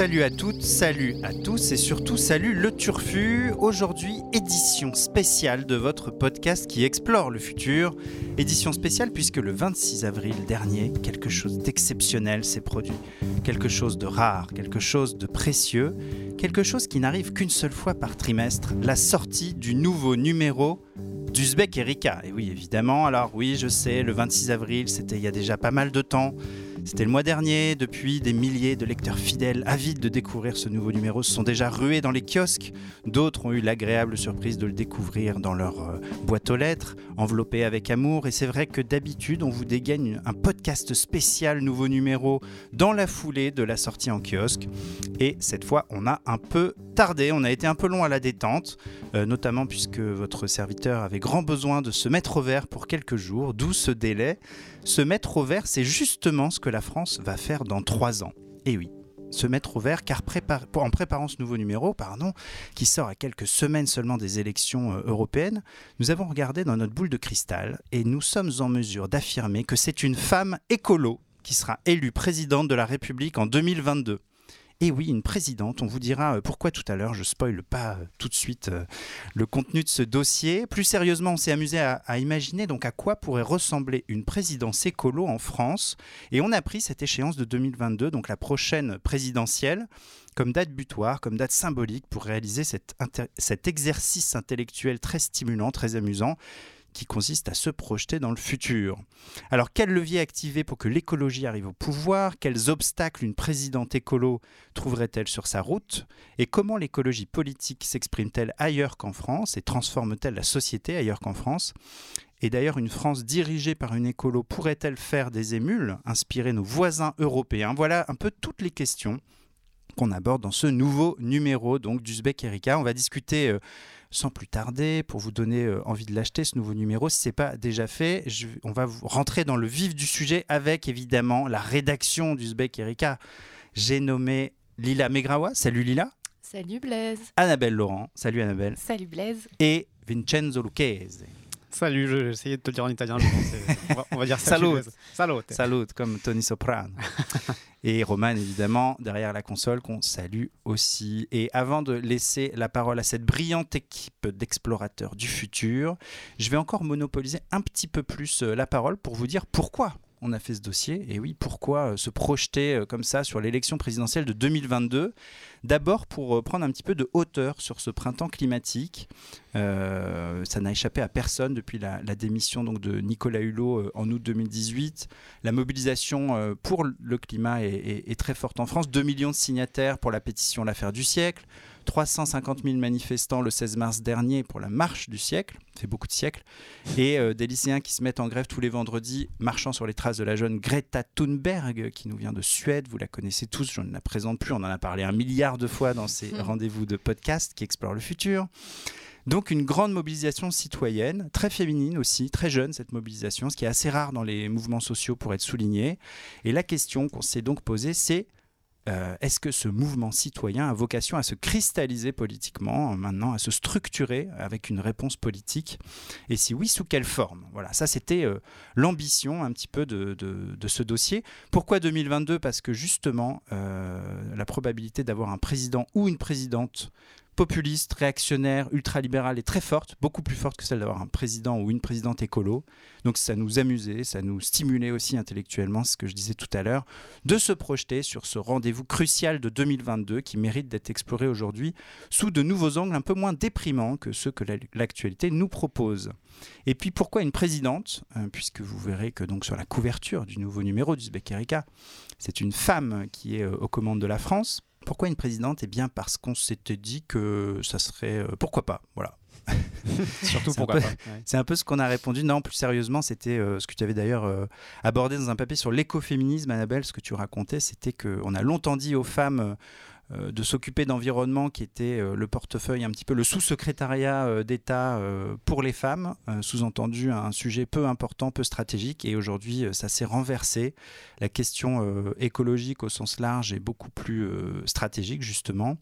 Salut à toutes, salut à tous et surtout salut le Turfu. Aujourd'hui, édition spéciale de votre podcast qui explore le futur. Édition spéciale puisque le 26 avril dernier, quelque chose d'exceptionnel s'est produit. Quelque chose de rare, quelque chose de précieux, quelque chose qui n'arrive qu'une seule fois par trimestre, la sortie du nouveau numéro d'Uzbek Erika. Et oui, évidemment, alors oui, je sais, le 26 avril, c'était il y a déjà pas mal de temps. C'était le mois dernier, depuis des milliers de lecteurs fidèles avides de découvrir ce nouveau numéro se sont déjà rués dans les kiosques. D'autres ont eu l'agréable surprise de le découvrir dans leur euh, boîte aux lettres, enveloppé avec amour. Et c'est vrai que d'habitude, on vous dégaine un podcast spécial nouveau numéro dans la foulée de la sortie en kiosque. Et cette fois, on a un peu tardé, on a été un peu long à la détente, euh, notamment puisque votre serviteur avait grand besoin de se mettre au vert pour quelques jours, d'où ce délai. Se mettre au vert, c'est justement ce que la France va faire dans trois ans. Et oui, se mettre au vert, car en préparant ce nouveau numéro, pardon, qui sort à quelques semaines seulement des élections euh, européennes, nous avons regardé dans notre boule de cristal et nous sommes en mesure d'affirmer que c'est une femme écolo qui sera élue présidente de la République en 2022. Et oui, une présidente. On vous dira euh, pourquoi tout à l'heure. Je spoile pas euh, tout de suite euh, le contenu de ce dossier. Plus sérieusement, on s'est amusé à, imaginer donc à quoi pourrait ressembler une présidence écolo en France. Et on a pris cette échéance de 2022, donc la prochaine présidentielle, comme date butoir, comme date symbolique pour réaliser cet exercice intellectuel très stimulant, très amusant qui consiste à se projeter dans le futur. Alors quel levier activer pour que l'écologie arrive au pouvoir? Quels obstacles une présidente écolo trouverait-elle sur sa route? Et comment l'écologie politique s'exprime-t-elle ailleurs qu'en France? Et transforme-t-elle la société ailleurs qu'en France? Et d'ailleurs, une France dirigée par une écolo pourrait-elle faire des émules, inspirer nos voisins européens? Voilà un peu toutes les questions qu'on aborde dans ce nouveau numéro donc d'Uzbek Erika. On va discuter euh, sans plus tarder, pour vous donner euh, envie de l'acheter, ce nouveau numéro, si ce n'est pas déjà fait, on va rentrer dans le vif du sujet avec évidemment la rédaction d'Uzbek Erika. J'ai nommé Lila Megrawa. Salut Lila. Salut Blaise. Annabelle Laurent. Salut Annabelle. Salut Blaise. Et Vincenzo Lucchese. Salut, j'ai essayé de te le dire en italien. on, va, on, va, dire salut. Salut. Salut, comme Tony Soprano. et Roman, évidemment, derrière la console, qu'on salue aussi. Et avant de laisser la parole à cette brillante équipe d'explorateurs du futur, je vais encore monopoliser un petit peu plus euh, la parole pour vous dire pourquoi on a fait ce dossier. Et oui, pourquoi euh, se projeter euh, comme ça sur l'élection présidentielle de 2022 D'abord pour euh, prendre un petit peu de hauteur sur ce printemps climatique. ça n'a échappé à personne depuis la, démission donc, de Nicolas Hulot en août 2018. La mobilisation pour le climat est, est très forte en France. 2 millions de signataires pour la pétition L'affaire du siècle. 350 000 manifestants le 16 mars dernier pour la marche du siècle, c'est beaucoup de siècles, et euh, des lycéens qui se mettent en grève tous les vendredis, marchant sur les traces de la jeune Greta Thunberg, qui nous vient de Suède, vous la connaissez tous, je ne la présente plus, on en a parlé un milliard de fois dans ces hmm. rendez-vous de podcast qui explorent le futur. Donc une grande mobilisation citoyenne, très féminine aussi, très jeune cette mobilisation, ce qui est assez rare dans les mouvements sociaux pour être souligné. Et la question qu'on s'est donc posée, c'est euh, est-ce que ce mouvement citoyen a vocation à se cristalliser politiquement, maintenant, à se structurer avec une réponse politique? Et si oui, sous quelle forme? Voilà, ça c'était euh, l'ambition un petit peu de, ce dossier. Pourquoi 2022 Parce que justement, euh, la probabilité d'avoir un président ou une présidente populiste, réactionnaire, ultralibérale est très forte, beaucoup plus forte que celle d'avoir un président ou une présidente écolo. Donc ça nous amusait, ça nous stimulait aussi intellectuellement, ce que je disais tout à l'heure, de se projeter sur ce rendez-vous crucial de 2022 qui mérite d'être exploré aujourd'hui sous de nouveaux angles un peu moins déprimants que ceux que l'actualité nous propose. Et puis pourquoi une présidente euh, Puisque vous verrez que donc sur la couverture du nouveau numéro du Erika, c'est une femme qui est euh, aux commandes de la France. Pourquoi une présidente? Eh bien parce qu'on s'était dit que ça serait... Euh, pourquoi pas Voilà. Surtout pourquoi pas. C'est un peu ce qu'on a répondu. Non, plus sérieusement, c'était euh, ce que tu avais d'ailleurs euh, abordé dans un papier sur l'écoféminisme, Annabelle, ce que tu racontais, c'était qu'on a longtemps dit aux femmes de s'occuper d'environnement, qui était le portefeuille un petit peu le sous-secrétariat d'État pour les femmes, sous-entendu un sujet peu important, peu stratégique. Et aujourd'hui, ça s'est renversé. La question écologique au sens large est beaucoup plus stratégique, justement.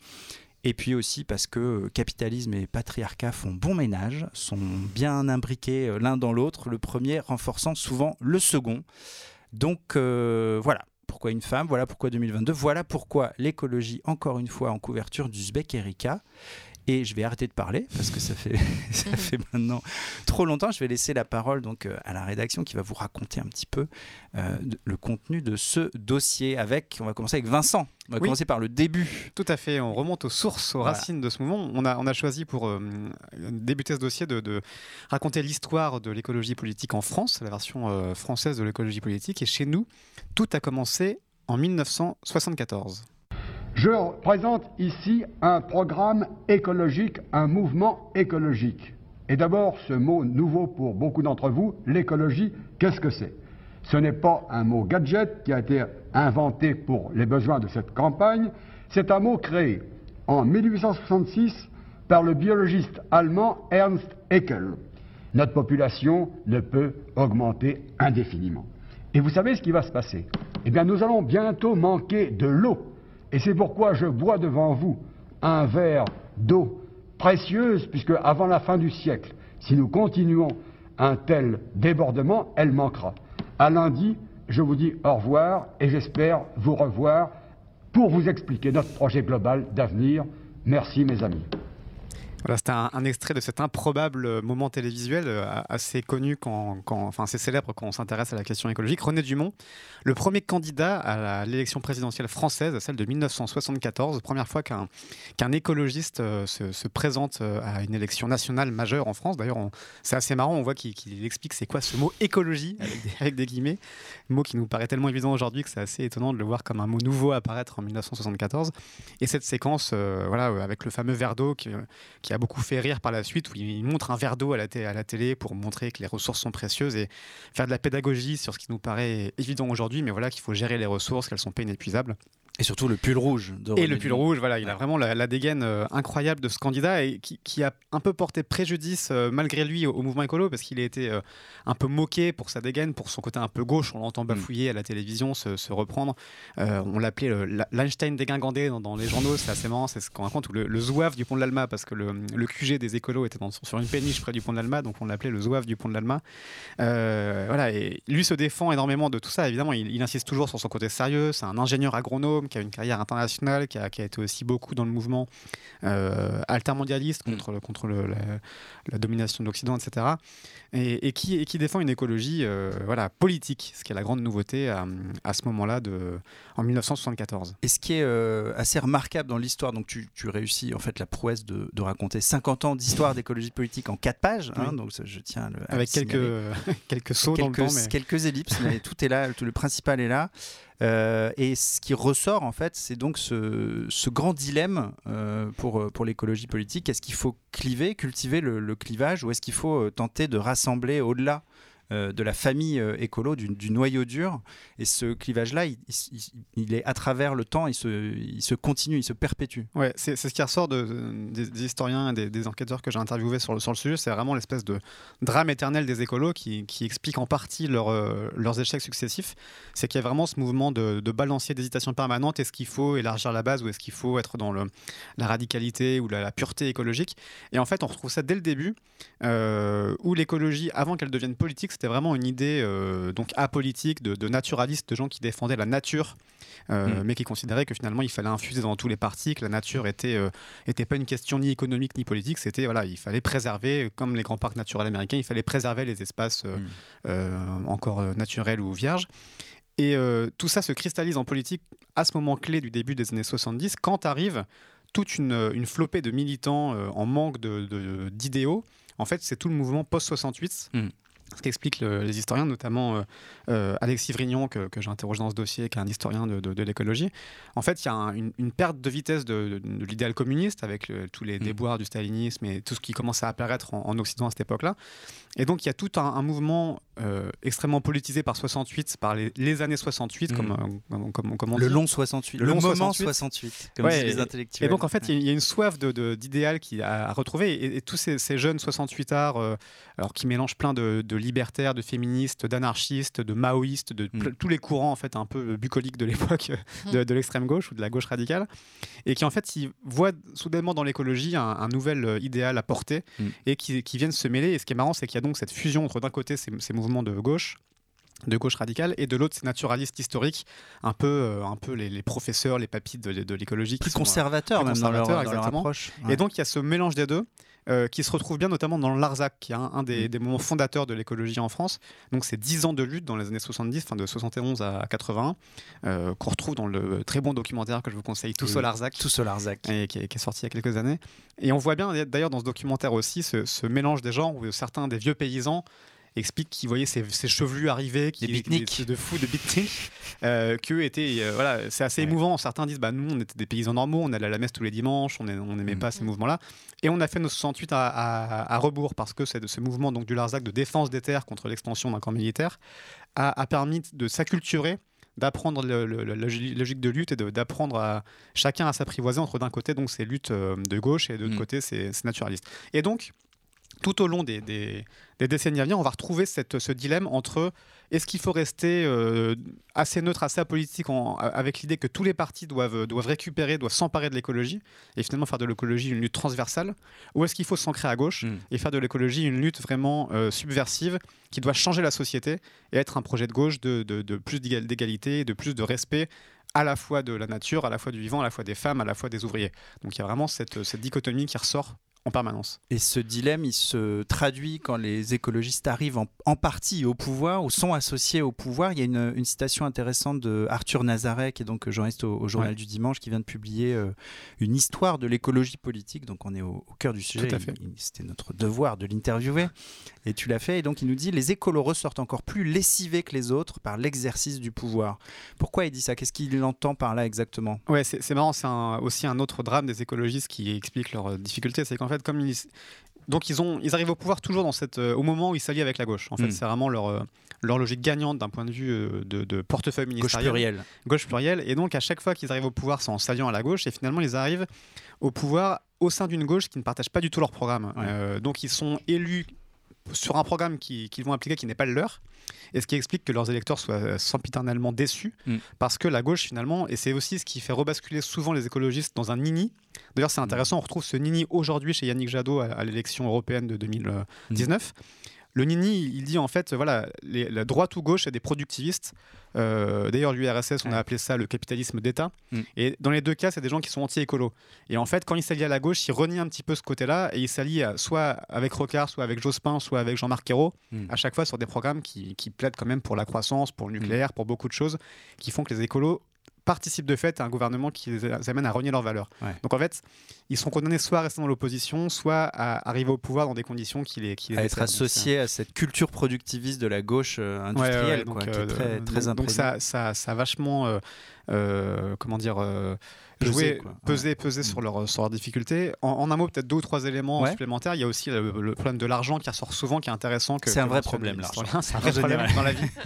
Et puis aussi parce que capitalisme et patriarcat font bon ménage, sont bien imbriqués l'un dans l'autre, le premier renforçant souvent le second. Donc voilà, pourquoi une femme, voilà pourquoi 2022, voilà pourquoi l'écologie, encore une fois, en couverture d'Uzbek Erika. Et je vais arrêter de parler parce que ça fait, ça fait maintenant trop longtemps. Je vais laisser la parole donc euh, à la rédaction qui va vous raconter un petit peu euh, le contenu de ce dossier. Avec, on va commencer avec Vincent. On va commencer par le début. Tout à fait. On remonte aux sources, aux racines de ce mouvement. On a, on a choisi pour euh, débuter ce dossier de, de raconter l'histoire de l'écologie politique en France, la version française de l'écologie politique. Et chez nous, tout a commencé en 1974. Je présente ici un programme écologique, un mouvement écologique. Et d'abord, ce mot nouveau pour beaucoup d'entre vous, l'écologie, qu'est-ce que c'est? Ce n'est pas un mot gadget qui a été inventé pour les besoins de cette campagne, c'est un mot créé en 1866 par le biologiste allemand Ernst Haeckel. Notre population ne peut augmenter indéfiniment. Et vous savez ce qui va se passer? Eh bien, nous allons bientôt manquer de l'eau c'est pourquoi je bois devant vous un verre d'eau précieuse, puisque avant la fin du siècle, si nous continuons un tel débordement, elle manquera. À lundi, je vous dis au revoir et j'espère vous revoir pour vous expliquer notre projet global d'avenir. Merci mes amis. Voilà, c'était un, extrait de cet improbable moment télévisuel euh, assez connu, enfin assez célèbre quand on s'intéresse à la question écologique. René Dumont, le premier candidat à l'élection présidentielle française, celle de 1974, première fois qu'un qu'un écologiste euh, se, présente euh, à une élection nationale majeure en France. D'ailleurs, c'est assez marrant, on voit qu'il explique c'est quoi ce mot écologie, avec des, guillemets, mot qui nous paraît tellement évident aujourd'hui que c'est assez étonnant de le voir comme un mot nouveau apparaître en 1974. Et cette séquence, voilà, avec le fameux verre d'eau qui a beaucoup fait rire par la suite, où il montre un verre d'eau à la, à la télé pour montrer que les ressources sont précieuses et faire de la pédagogie sur ce qui nous paraît évident aujourd'hui, mais voilà qu'il faut gérer les ressources, qu'elles sont pas inépuisables. Et surtout le pull rouge. et le pull rouge, voilà, il a vraiment la, dégaine euh, incroyable de ce candidat et qui, a un peu porté préjudice euh, malgré lui au, mouvement écolo parce qu'il a été euh, un peu moqué pour sa dégaine, pour son côté un peu gauche. On l'entend mm. bafouiller à la télévision, se, reprendre. on l'appelait l'Einstein dégingandé dans, dans, les journaux, c'est assez marrant, c'est ce qu'on raconte, ou le, le, zouave du pont de l'Alma parce que le, le, QG des écolos était dans, sur une péniche près du pont de l'Alma, donc on l'appelait le zouave du pont de l'Alma. voilà, et lui se défend énormément de tout ça. Évidemment, il, il insiste toujours sur son côté sérieux. C'est un ingénieur agronome qui a une carrière internationale qui a, été aussi beaucoup dans le mouvement euh, altermondialiste mm. contre, la, domination de l'Occident, etc. Et, qui, et qui défend une écologie euh, voilà, politique, ce qui est la grande nouveauté à, à ce moment-là, en 1974. Et ce qui est euh, assez remarquable dans l'histoire, donc tu, tu, réussis en fait la prouesse de, de raconter 50 ans d'histoire d'écologie politique en 4 pages, hein, donc je tiens le, avec quelques, quelques sauts quelques, dans le temps, mais... quelques ellipses, mais tout est là, tout, le principal est là. Euh, et ce qui ressort, en fait, c'est donc ce, grand dilemme euh, pour, pour l'écologie politique. Est-ce qu'il faut cliver, cultiver le, clivage, ou est-ce qu'il faut euh, tenter de rassembler au-delà euh, de la famille euh, écolo, du, noyau dur. Et ce clivage-là, il, est à travers le temps, il se, il se continue, il se perpétue. Ouais, c'est ce qui ressort de, des, historiens des, enquêteurs que j'ai interviewés sur le, sur le sujet. C'est vraiment l'espèce de drame éternel des écolos qui, qui explique en partie leur, euh, leurs échecs successifs. C'est qu'il y a vraiment ce mouvement de, de balancier d'hésitation permanente. Est-ce qu'il faut élargir la base ou est-ce qu'il faut être dans le, la radicalité ou la, pureté écologique? Et en fait, on retrouve ça dès le début, où l'écologie, avant qu'elle devienne politique, c'était vraiment une idée euh, donc apolitique de, de naturalistes, de gens qui défendaient la nature, euh, mm. mais qui considéraient que finalement il fallait infuser dans tous les partis, que la nature était euh, était pas une question ni économique ni politique, c'était voilà, il fallait préserver, comme les grands parcs naturels américains, il fallait préserver les espaces mm. encore naturels ou vierges. Et tout ça se cristallise en politique à ce moment clé du début des années 70, quand arrive toute une, une flopée de militants en manque d'idéaux. De, en fait, c'est tout le mouvement post-68 ce qu'expliquent les historiens, notamment euh, euh, Alexis Vrignon, que, que j'ai interrogé dans ce dossier, qui est un historien de, l'écologie. En fait, il y a une, perte de vitesse de, l'idéal communiste, avec tous les mm. déboires du stalinisme et tout ce qui commence à apparaître en, Occident à cette époque-là. Et donc, il y a tout un, un mouvement euh, extrêmement politisé par 68, par les, les années 68, comme, Mm. euh, comme, comme- comme on Le dit. long 68. Le Le, long moment 68. 68, comme Ouais, disent les intellectuels. Et donc, en fait, il y a- y, a une soif de- de- d'idéal qui à, à retrouver. Et, et tous ces, ces jeunes 68 arts, euh, alors qui mélangent plein de, de libertaires, de féministes, d'anarchistes, de maoïstes, de Mm. tous les courants en fait un peu bucoliques de l'époque euh, de, de l'extrême gauche ou de la gauche radicale, et qui en fait ils voient soudainement dans l'écologie un, un nouvel idéal à porter Mm. et qui, qui viennent se mêler. Et ce qui est marrant, c'est qu'il y a donc cette fusion entre d'un côté ces, ces mouvements de gauche de gauche radicale et de l'autre ces naturalistes historiques un peu euh, un peu les, les professeurs les papis de, de l'écologie qui plus sont, euh, conservateur plus même dans leur, conservateurs, dans leur et donc il y a ce mélange des deux euh, qui se retrouve bien notamment dans Larzac, qui est un, un Mm. des, des moments fondateurs de l'écologie en France. Donc c'est 10 ans de lutte dans les années 70, enfin de 71 à 81, euh, qu'on retrouve dans le très bon documentaire que je vous conseille, tout et qui, est, qui est sorti il y a quelques années. Et on voit bien d'ailleurs dans ce documentaire aussi ce, ce mélange des genres où certains des vieux paysans expliquent qu'ils voyaient ces, ces chevelus arriver, qui Des beatniks. de fous de beatniks, euh, qu'eux étaient, euh, voilà, c'est assez Ouais. émouvant. Certains disent, bah nous, on était des paysans normaux, on allait à la messe tous les dimanches, on n'aimait Mm. pas ces mouvements-là, et on a fait nos 68 à, à- à rebours parce que c'est de ce mouvement donc du Larzac de défense des terres contre l'expansion d'un camp militaire a, a permis de s'acculturer d'apprendre la logi- logique de lutte et d'apprendre à chacun à s'apprivoiser entre d'un côté donc ces luttes euh, de gauche et de l'autre Mm. côté ces, ces naturalistes. Et donc tout au long des, des- des décennies à venir, on va retrouver cette- ce dilemme entre est-ce qu'il faut rester euh, assez neutre, assez apolitique, en- avec l'idée que tous les partis doivent, doivent récupérer, doivent s'emparer de l'écologie et finalement faire de l'écologie une lutte transversale, ou est-ce qu'il faut s'ancrer à gauche Mm. et faire de l'écologie une lutte vraiment euh, subversive qui doit changer la société et être un projet de gauche de, de- de plus d'égal- d'égalité, de plus de respect à la fois de la nature, à la fois du vivant, à la fois des femmes, à la fois des ouvriers. Donc il y a vraiment cette, cette dichotomie qui ressort en permanence. Et ce dilemme, il se traduit quand les écologistes arrivent en, en partie au pouvoir ou sont associés au pouvoir. Il y a une, une citation intéressante de Arthur Nazaret, qui est donc journaliste au, au Journal Ouais. du Dimanche, qui vient de publier euh, une histoire de l'écologie politique. Donc on est au, au cœur du sujet. C'était notre devoir de l'interviewer. Et tu l'as fait. Et donc il nous dit les écolos ressortent encore plus lessivés que les autres par l'exercice du pouvoir. Pourquoi il dit ça? Qu'est-ce qu'il entend par là exactement? Ouais, c'est c'est marrant, c'est aussi un autre drame des écologistes qui explique leurs euh, difficultés. C'est qu'en fait, comme ils. Donc, ils, ont, ils arrivent au pouvoir toujours dans cette, euh, au moment où ils s'allient avec la gauche. En fait, Mm. c'est vraiment leur, euh, leur logique gagnante d'un point de vue euh, de, de portefeuille Gauche ministériel. plurielle. Gauche plurielle. Et donc, à chaque fois qu'ils arrivent au pouvoir, c'est en s'alliant à la gauche. Et finalement, ils arrivent au pouvoir au sein d'une gauche qui ne partage pas du tout leur programme. Ouais. Donc, ils sont élus sur un programme qui- qu'ils vont appliquer qui n'est pas le leur. Et ce qui explique que leurs électeurs soient euh, sempiternellement déçus, Mm. parce que la gauche, finalement, et c'est aussi ce qui fait rebasculer souvent les écologistes dans un nini. D'ailleurs, c'est intéressant, on retrouve ce nini aujourd'hui chez Yannick Jadot à, à l'élection européenne de 2019. Le Nini, il dit en fait, voilà, les- la droite ou gauche, c'est des productivistes. Euh, D'ailleurs, l'URSS, on a appelé ça le capitalisme d'État. Mm. Et dans les deux cas, c'est des gens qui sont anti-écolos. Et en fait, quand il s'allie à la gauche, il renie un petit peu ce côté-là et il s'allie soit avec Rocard, soit avec Jospin, soit avec Jean-Marc Ayrault, Mm. à chaque fois sur des programmes qui, qui plaident quand même pour la croissance, pour le nucléaire, pour beaucoup de choses, qui font que les écolos participent de fait à un gouvernement qui les amène à renier leurs valeurs. Ouais. Donc en fait, ils sont condamnés soit à rester dans l'opposition, soit à arriver au pouvoir dans des conditions qui les, qui les à être desservent. Donc, c'est- associé à cette culture productiviste de la gauche euh, ouais, industrielle, quoi, donc, qui euh, est très, très donc, ça, ça, ça a vachement, euh, comment dire, euh, quoi. pesé, pesé Mm. sur leurs sur leurs difficultés. En, en un mot, peut-être deux ou trois éléments Ouais. supplémentaires. Il y a aussi le, le problème de l'argent qui ressort souvent, qui est intéressant. C'est un vrai problème, l'argent. C'est un vrai problème dans la vie.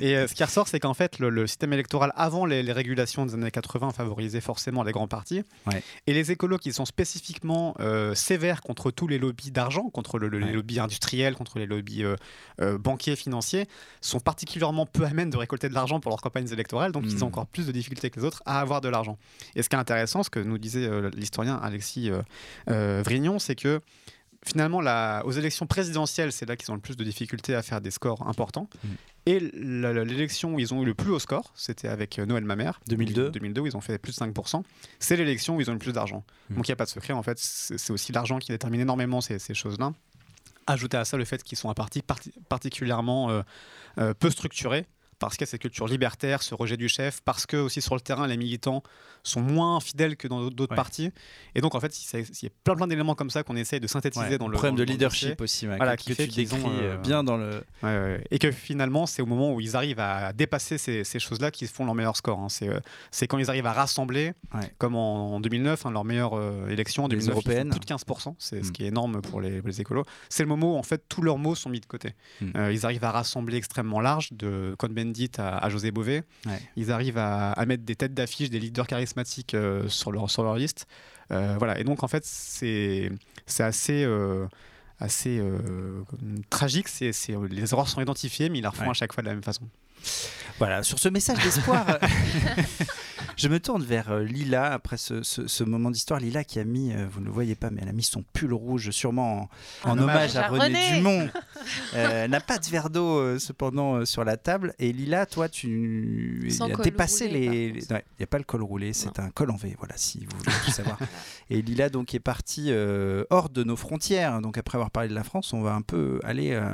Et euh, ce qui ressort, c'est qu'en fait, le, le système électoral, avant les, les régulations des années 80, favorisait forcément les grands partis. Ouais. Et les écolos qui sont spécifiquement euh, sévères contre tous les lobbies d'argent, contre le- le- Ouais. les lobbies industriels, contre les lobbies euh, euh, banquiers, financiers, sont particulièrement peu amènes de récolter de l'argent pour leurs campagnes électorales. Donc, ils ont encore plus de difficultés que les autres à avoir de l'argent. Et ce qui est intéressant, ce que nous disait l'historien Alexis Vrignon, c'est que finalement, la- aux élections présidentielles, c'est là qu'ils ont le plus de difficultés à faire des scores importants. Mm. Et l'élection où ils ont eu le plus haut score, c'était avec euh, Noël Mamère. 2002. 2002, où ils ont fait plus de 5%. C'est l'élection où ils ont eu le plus d'argent. Mm. Donc il n'y a pas de secret, en fait. C'est c'est aussi l'argent qui détermine énormément ces, ces choses-là. Ajouter à ça le fait qu'ils sont un parti parti- particulièrement euh, euh, peu structuré parce qu'il y a cette culture libertaire, ce rejet du chef, parce que aussi sur le terrain, les militants sont moins fidèles que dans d'autres Ouais. partis. Et donc, en fait, il y a plein, plein d'éléments comme ça qu'on essaye de synthétiser Ouais, dans le problème dans de le leadership dossier. aussi, ouais, Voilà, que, qui que fait tu qu'ils décris ont, euh, euh, bien dans le. Ouais, ouais. Et que finalement, c'est au moment où ils arrivent à dépasser ces, ces choses-là qu'ils font leur meilleur score. hein. C'est, euh, c'est quand ils arrivent à rassembler, Ouais. comme en, en 2009, hein, leur meilleure euh, élection, en Les 2009, ils font européennes. plus de 15%, c'est ce Mm. qui est énorme pour les, les écolos. C'est le moment où en fait tous leurs mots sont mis de côté. Mm. Euh, ils arrivent à rassembler extrêmement large, de Cohn-Bendit à, à José Bové. Ouais. Ils arrivent à, à mettre des têtes d'affiche, des leaders charismatiques euh, sur, leur, sur leur liste. Euh, voilà. Et donc en fait, c'est, assez. euh, assez euh, tragique, c'est- les erreurs sont identifiées, mais ils la refont Ouais. à chaque fois de la même façon. Voilà, sur ce message d'espoir, je me tourne vers euh, Lila après ce, ce- ce moment d'histoire. Lila qui a mis, euh, vous ne le voyez pas, mais elle a mis son pull rouge sûrement en, en En hommage à à René, René. Dumont. Euh, elle n'a pas de verre d'eau euh, cependant sur la table. Et Lila, toi, tu col dépassé roulé, les. ouais, Il n'y a pas le col roulé, c'est un col en V. Voilà, si vous voulez tout savoir. Et Lila donc est partie euh, hors de nos frontières. Donc après avoir parlé de la France, on va un peu aller euh,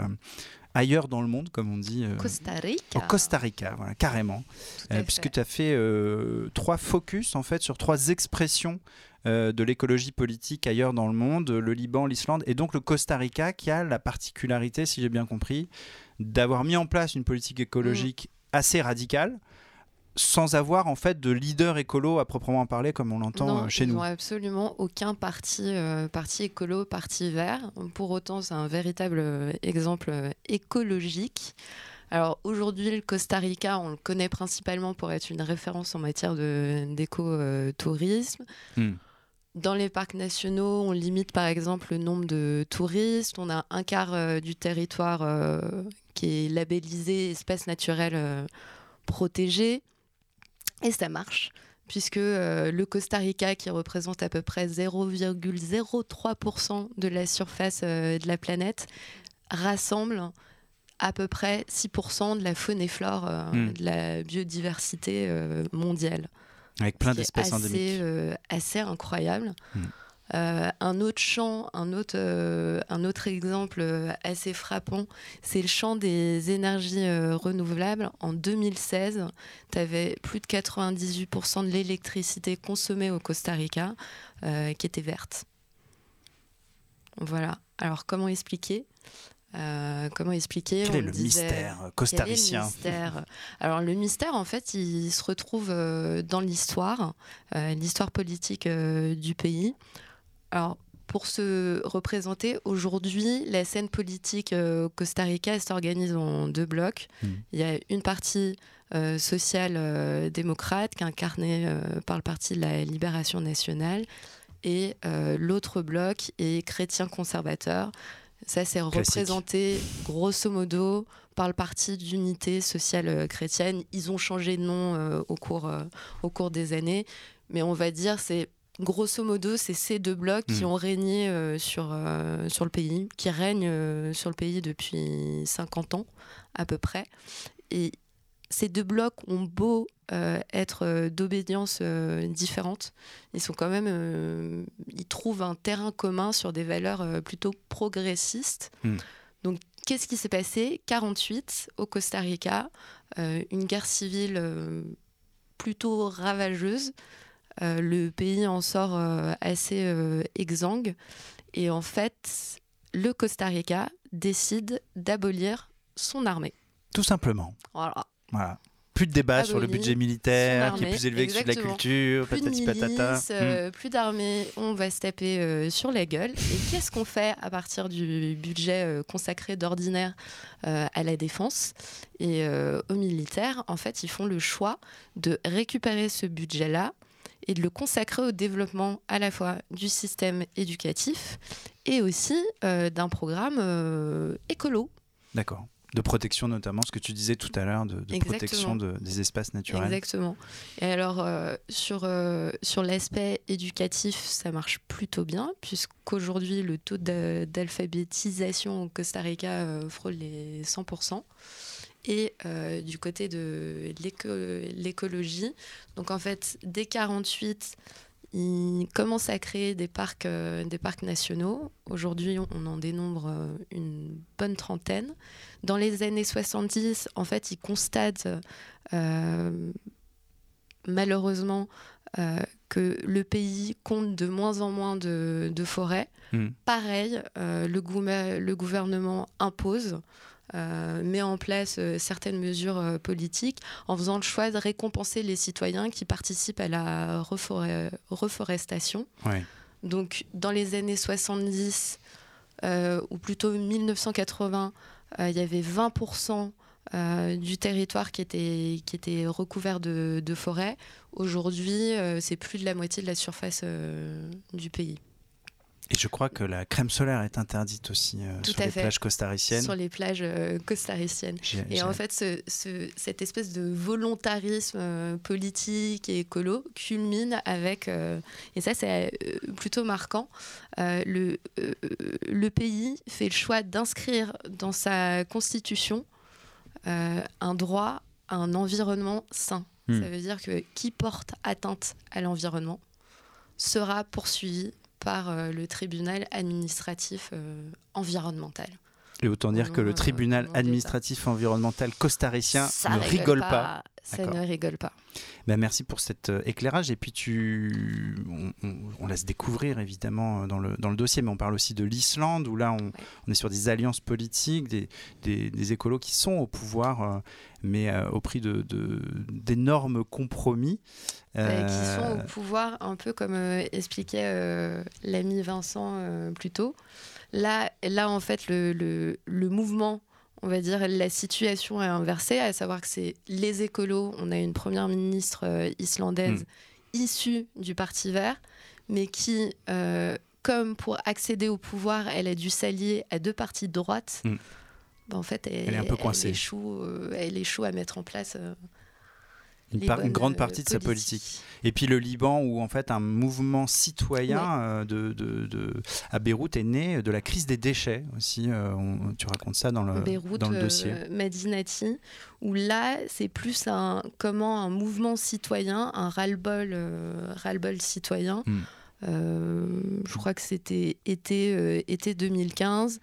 ailleurs dans le monde, comme on dit. euh, Costa Rica. au Costa Rica, voilà, carrément. Euh, puisque tu as fait euh, trois focus en fait sur trois expressions euh, de l'écologie politique ailleurs dans le monde, le Liban, l'Islande et donc le Costa Rica qui a la particularité, si j'ai bien compris, d'avoir mis en place une politique écologique Mm. assez radicale sans avoir en fait de leader écolo à proprement parler comme on l'entend euh, chez ils nous. n'ont absolument aucun parti, euh, parti écolo, parti vert. Pour autant, c'est un véritable euh, exemple écologique. Alors aujourd'hui, le Costa Rica, on le connaît principalement pour être une référence en matière d'éco-tourisme. Hmm. Dans les parcs nationaux, on limite par exemple le nombre de touristes. On a un quart euh, du territoire euh, qui est labellisé espace naturel protégé. Et ça marche, puisque euh, le Costa Rica, qui représente à peu près 0,03% de la surface euh, de la planète, rassemble à peu près 6% de la faune et flore euh, Mm. de la biodiversité euh, mondiale Avec plein d'espèces endémiques. euh, assez incroyable. Mm. Euh, un autre champ, un autre, euh, un autre exemple euh, assez frappant, c'est le champ des énergies euh, renouvelables. En 2016, tu avais plus de 98% de l'électricité consommée au Costa Rica qui était verte. Voilà. Alors, comment expliquer? Euh, Comment expliquer? Quel On est le disait- mystère le costaricien? mystère? Alors le mystère, en fait, il se retrouve dans l'histoire, l'histoire politique du pays. Alors pour se représenter, aujourd'hui, la scène politique euh, Costa Rica s'organise en deux blocs. Mm. Il y a une partie euh, social-démocrate qui est incarnée euh, par le Parti de la Libération nationale et euh, l'autre bloc est chrétien-conservateur. Ça, c'est représenté grosso modo par le Parti d'unité sociale euh, chrétienne. Ils ont changé de nom euh, au, cours, euh, au cours des années, mais on va dire c'est grosso modo c'est ces deux blocs qui Mm. ont régné euh, sur, euh, sur le pays, qui règnent euh, sur le pays depuis 50 ans à peu près. Et ces deux blocs ont beau être d'obédience différentes, ils sont quand même, ils trouvent un terrain commun sur des valeurs plutôt progressistes. Hmm. Donc, qu'est-ce qui s'est passé? 48 au Costa Rica, une guerre civile plutôt ravageuse. Euh, le pays en sort euh, assez euh, exsangue. Et en fait, le Costa Rica décide d'abolir son armée. Tout simplement. Voilà. Voilà. Plus de débat sur le budget militaire qui est plus élevé que celui de la culture, Plus de patati patata. milices, euh, plus d'armées, on va se taper euh, sur la gueule. Et qu'est-ce qu'on fait à partir du budget euh, consacré d'ordinaire à la défense? Et aux militaires En fait, ils font le choix de récupérer ce budget-là et de le consacrer au développement à la fois du système éducatif et aussi euh, d'un programme euh, écolo. D'accord. De protection notamment, ce que tu disais tout à l'heure, de, protection de- des espaces naturels. Exactement. Et alors, euh, sur, sur l'aspect éducatif, ça marche plutôt bien, puisqu'aujourd'hui, le taux d'a- d'alphabétisation au Costa Rica frôle les 100%. Et euh, du côté de l'éco- l'écologie, donc en fait, dès 48, ils commencent à créer des parcs, des parcs nationaux. Aujourd'hui, on en dénombre une bonne trentaine. Dans les années 70, en fait, ils constatent malheureusement que le pays compte de moins en moins de, forêts. Hmm. Pareil, le, le, gouvernement impose euh, met en place euh, certaines mesures euh, politiques en faisant le choix de récompenser les citoyens qui participent à la reforestation. Donc dans les années 70, ou plutôt 1980, il y avait 20% du territoire qui était, qui était recouvert de, de forêt. Aujourd'hui, c'est plus de la moitié de la surface du pays. Et je crois que la crème solaire est interdite aussi euh, sur les plages costariciennes. Sur les plages euh, costariciennes. Et en fait, ce, cette espèce de volontarisme euh, politique et écolo culmine avec, et ça c'est plutôt marquant, le, le pays fait le choix d'inscrire dans sa constitution un droit à un environnement sain. Hmm. Ça veut dire que qui porte atteinte à l'environnement sera poursuivi par euh, le tribunal administratif euh, environnemental. Et autant dire que le euh, tribunal administratif environnemental costaricien ne rigole pas. Ça ne rigole pas. Ben merci pour cet éclairage. Et puis, tu, on, laisse découvrir évidemment dans le, dans le dossier, mais on parle aussi de l'Islande, où là, on, on, est sur des alliances politiques, des, des, des écolos qui sont au pouvoir, mais au prix d'énormes de, compromis. Euh, qui sont au pouvoir, un peu comme euh, expliquait euh, l'ami Vincent plus tôt. Là, là, en fait, le, le, le, mouvement, on va dire, la situation est inversée, à savoir que c'est les écolos. On a une première ministre islandaise hmm. issue du Parti vert, mais qui, comme pour accéder au pouvoir, elle a dû s'allier à deux partis de droite. Hmm. Ben, en fait, elle, est un peu coincée. Elle échoue, elle échoue à mettre en place une, grande partie de sa politique. Et puis le Liban, où en fait un mouvement citoyen euh, de, de, à Beyrouth est né de la crise des déchets aussi. Euh, tu racontes ça dans le, dans le dossier. Euh, Madinati, où là c'est plus un comment un mouvement citoyen, un ras-le-bol, ras-le-bol citoyen. Hmm. je crois que c'était été, été 2015.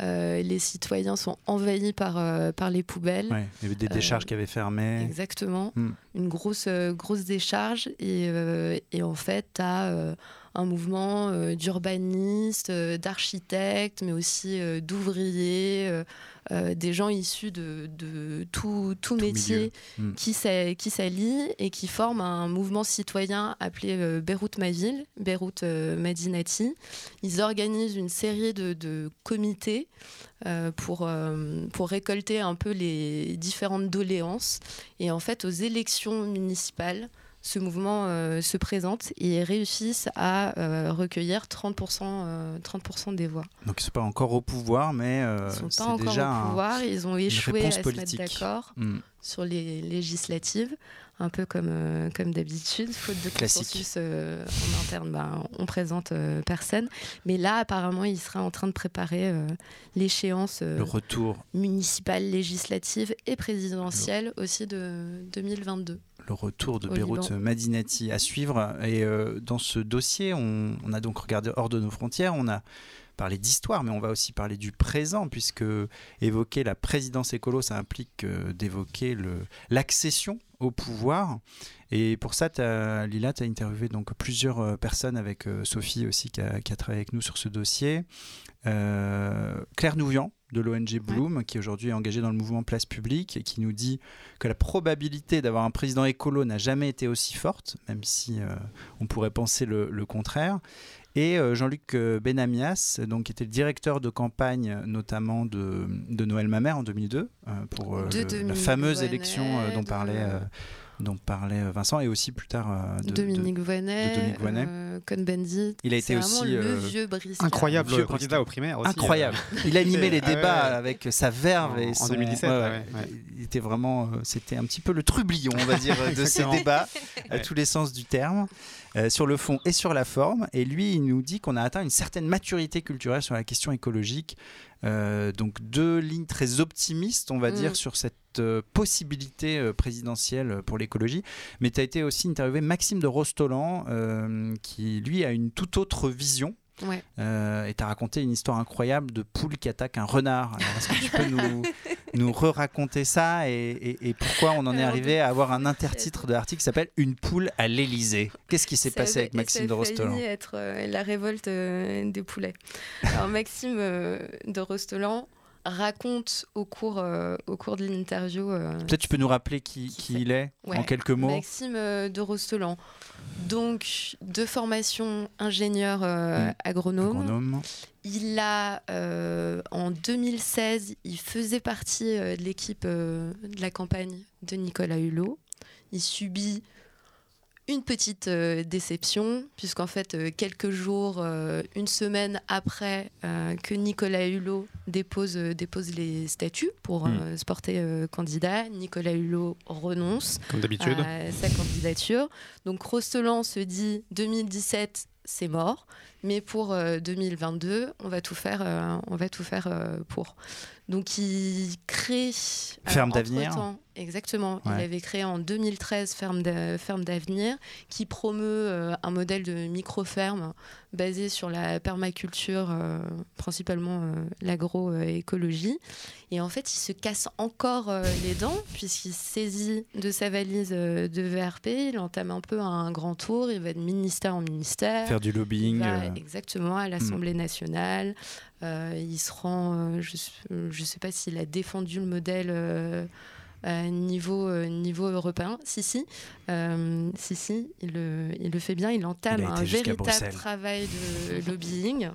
Euh, les citoyens sont envahis par, euh, par les poubelles. il y avait des décharges euh, qui avaient fermé. Exactement. Hmm. Une grosse, grosse décharge. Et, et en fait, tu as un mouvement d'urbanistes, d'architectes, mais aussi d'ouvriers, des gens issus de, de tout, tout, métier hmm. qui s'allient et qui forment un mouvement citoyen appelé Beyrouth Ma Ville, Beyrouth Madinati. Ils organisent une série de, de comités euh, pour, euh, pour récolter un peu les différentes doléances. Et en fait, aux élections municipales, ce mouvement euh, se présente et réussissent à recueillir 30%, 30 des voix. Donc ils ne sont pas encore au pouvoir, mais ils sont pas encore au pouvoir. ils ont échoué à se mettre d'accord hmm. Sur les législatives un peu comme, euh, comme d'habitude, faute de consensus euh, en interne, bah, on présente euh, personne. Mais là, apparemment, il sera en train de préparer l'échéance le retour. municipale, législative et présidentielle aussi de 2022 le retour de Beyrouth Madinati à suivre. Et dans ce dossier, on, on, a donc regardé hors de nos frontières, on a parler d'histoire, mais on va aussi parler du présent, puisque évoquer la présidence écolo, ça implique euh, d'évoquer l'accession au pouvoir. Et pour ça, as, Lila, tu as interviewé donc plusieurs euh, personnes avec euh, Sophie aussi qui a, travaillé avec nous sur ce dossier. Claire Nouvian de l'ONG Bloom, qui aujourd'hui est engagée dans le mouvement Place Publique et qui nous dit que la probabilité d'avoir un président écolo n'a jamais été aussi forte, même si on pourrait penser le, le contraire. Et euh, Jean-Luc euh, Benamias, donc, qui était le directeur de campagne notamment de, de Noël Mamère en 2002, euh, pour la fameuse élection dont parlait dont parlait Vincent, et aussi plus tard de Dominique Voynet, Cohn-Bendit. Il a été aussi, vraiment le euh, vieux briscard. Incroyable Vieux candidat aux primaires aussi. Incroyable. Il animait les Ah ouais, débats avec sa verve En- et en son. 2017, ouais, ouais, ouais. ouais. Il était vraiment. euh, C'était un petit peu le trublion, on va dire, de ces débats, à tous les sens du terme, euh, sur le fond et sur la forme. Et lui, il nous dit qu'on a atteint une certaine maturité culturelle sur la question écologique. Euh, donc deux lignes très optimistes, on va Mm. dire, sur cette euh, possibilité euh, présidentielle pour l'écologie. Mais tu as été aussi interviewé Maxime de Rostolan, euh, qui lui a une toute autre vision. Ouais. Euh, et tu as raconté une histoire incroyable de poule qui attaque un renard. Est-ce que tu peux nous, nous re-raconter ça et, et- et pourquoi on en est arrivé à avoir un intertitre de l'article qui s'appelle Une poule à l'Elysée Qu'est-ce qui s'est passé avec Maxime de Ça Rostolan être euh, la révolte euh, des poulets. Alors Maxime de Rostolan raconte au cours, au cours de l'interview. Peut-être tu peux nous rappeler qui, Qui qui c'est il est Ouais. en quelques mots Maxime de Rostolan. Donc, de formation ingénieur euh, Mm. agronome. Agronome. Il a, euh, en 2016, il faisait partie euh, de l'équipe de la campagne de Nicolas Hulot. Il subit une petite euh, déception, puisqu'en fait, euh, quelques jours, euh, une semaine après que Nicolas Hulot dépose, dépose les statuts pour se porter euh, candidat, Nicolas Hulot renonce Comme d'habitude. à sa candidature. Donc Rostelan se dit 2017 c'est mort, mais pour euh, 2022 on va tout faire, on va tout faire pour. Donc il crée Ferme d'avenir. Exactement. Il avait créé en 2013 Ferme d'a- Ferme d'avenir, qui promeut euh, un modèle de micro-ferme basé sur la permaculture, euh, principalement euh, l'agroécologie. Et en fait, il se casse encore les dents, puisqu'il saisit de sa valise de VRP, il entame un peu un grand tour, il va de ministère en ministère. Faire du lobbying. va exactement à l'Assemblée nationale. Euh, il se rend, euh, je ne sais pas s'il a défendu le modèle euh, à niveau, euh, niveau européen. Si, si, Euh, si, si il, le, il le fait bien. Il entame Il un véritable travail de lobbying.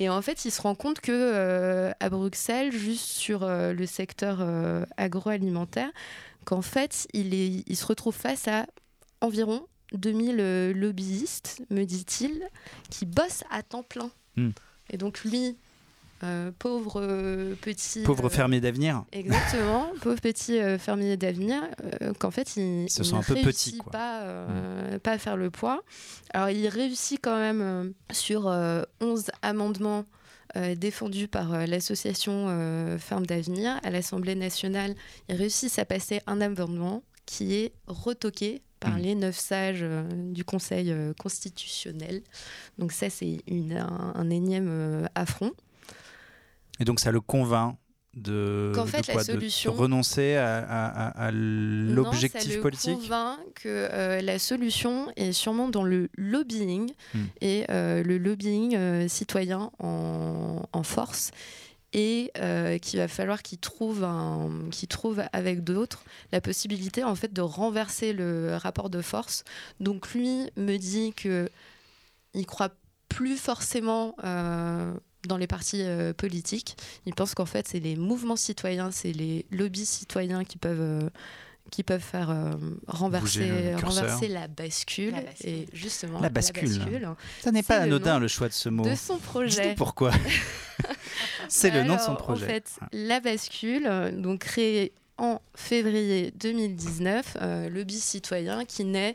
Et en fait, il se rend compte que euh, à Bruxelles, juste sur euh, le secteur euh, agroalimentaire, qu'en fait, il, est, il se retrouve face à environ 2000 euh, lobbyistes, me dit-il, qui bossent à temps plein. Hmm. Et donc lui, euh, pauvre euh, petit... Pauvre euh, fermier d'avenir. Exactement, pauvre petit fermier d'avenir, qu'en fait il, ne un peu petit, réussit quoi. pas, pas à faire le poids. Alors il réussit quand même sur euh, 11 amendements défendus par l'association Ferme d'avenir à l'Assemblée nationale. Il réussit à passer un amendement qui est retoqué par Mhm. les neuf sages euh, du Conseil euh, constitutionnel. Donc ça, c'est un, un énième euh, affront. Et donc ça le convainc de, Qu'en de fait, la quoi, de- solution- de renoncer à, à- à- à l'objectif Non, ça le politique? convainc que euh, la solution est sûrement dans le lobbying Hmm. et euh, le lobbying euh, citoyen en, en force et qu'il va falloir qu'il trouve, un, qu'il trouve avec d'autres la possibilité en fait de renverser le rapport de force. Donc lui me dit que il croit plus forcément dans les partis euh, politiques. Il pense qu'en fait c'est les mouvements citoyens, c'est les lobbies citoyens qui peuvent euh, qui peuvent faire euh, renverser, le curseur. renverser la bascule. La bascule. Et justement, La bascule. bascule Ça n'est pas anodin le choix de ce mot. de son projet. Pourquoi. C'est le nom de son Alors, projet. En fait, la bascule, donc créée en février 2019, euh, lobby citoyen qui naît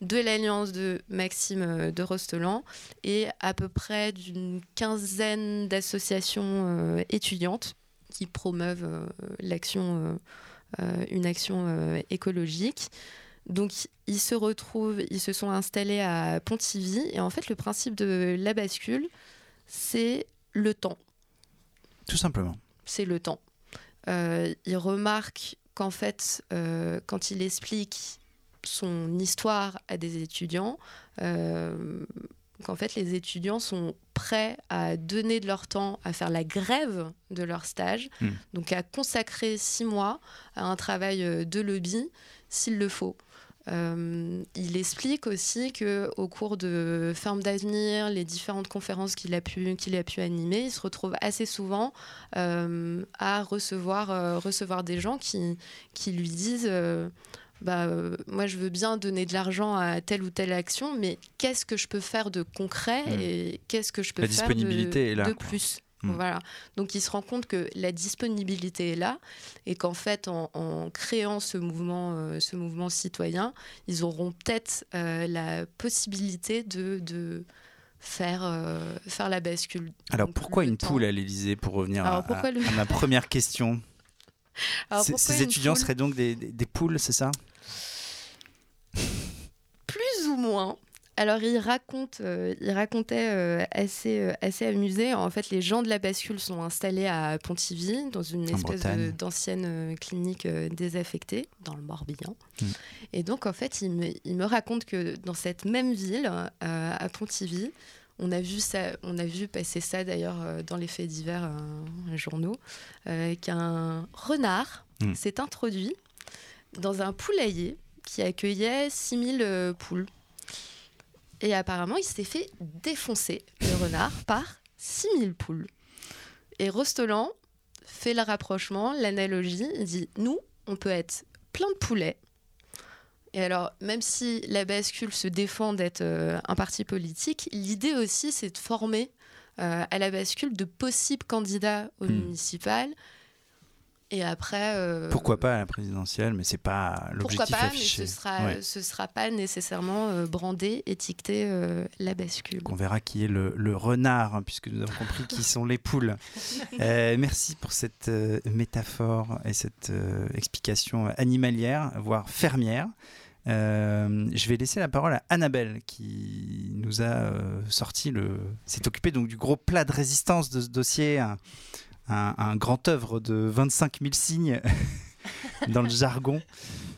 de l'alliance de Maxime euh, de Rostelan et à peu près d'une quinzaine d'associations euh, étudiantes qui promeuvent euh, l'action, une action écologique. Donc ils se retrouvent, ils se sont installés à Pontivy et en fait le principe de la bascule, c'est le temps Tout simplement. c'est le temps. Euh, il remarque qu'en fait, euh, quand il explique son histoire à des étudiants, euh, qu'en fait les étudiants sont prêts à donner de leur temps à faire la grève de leur stage, Hmm. donc à consacrer six mois à un travail euh, de lobby s'il le faut. Euh, il explique aussi que au cours de Ferme d'avenir, les différentes conférences qu'il a pu qu'il a pu animer, il se retrouve assez souvent euh, à recevoir euh, recevoir des gens qui qui lui disent bah, euh, moi je veux bien donner de l'argent à telle ou telle action, mais qu'est-ce que je peux faire de concret Mm. et qu'est-ce que je peux La faire disponibilité de, est là, de plus? Mm. Voilà. Donc il se rend compte que la disponibilité est là et qu'en fait en, en créant ce mouvement, euh, ce mouvement citoyen, ils auront peut-être euh, la possibilité de, de faire, faire la bascule. Alors Donc, pourquoi une temps- poule à l'Elysée pour revenir Alors, à, pourquoi à- le- à ma première question? Alors, Ces- étudiants seraient donc des, des- des poules, c'est ça? Plus ou moins. Alors, il, raconte, euh, il racontait euh, assez, euh, assez amusé. En fait, les gens de la bascule sont installés à Pontivy, dans une En espèce d'ancienne clinique désaffectée, dans le Morbihan. Mm. Et donc, en fait, il me, il me raconte que dans cette même ville, à Pontivy, on a, vu ça, on a vu passer ça d'ailleurs dans les faits divers, journaux, qu'un renard Mm. s'est introduit dans un poulailler qui accueillait 6000 euh, poules. Et apparemment, il s'est fait défoncer, le renard, par 6000 poules. Et Rostolan fait le rapprochement, l'analogie, il dit Nous, on peut être plein de poulets. Et alors, même si la bascule se défend d'être euh, un parti politique, l'idée aussi, c'est de former euh, à la bascule de possibles candidats au Hmm. municipal. Et après. euh, Pourquoi pas à la présidentielle, mais c'est pas pourquoi l'objectif pas, affiché. mais ce sera, Ouais. ce sera pas nécessairement euh, brandé, étiqueté euh, la bascule. On verra qui est le, le renard, hein, puisque nous avons compris qui sont les poules. Euh, merci pour cette métaphore et cette explication animalière, voire fermière. Euh, je vais laisser la parole à Annabelle qui nous a euh, sorti le. s'est occupée donc du gros plat de résistance de ce dossier, un, grand œuvre de 25 000 signes dans le jargon.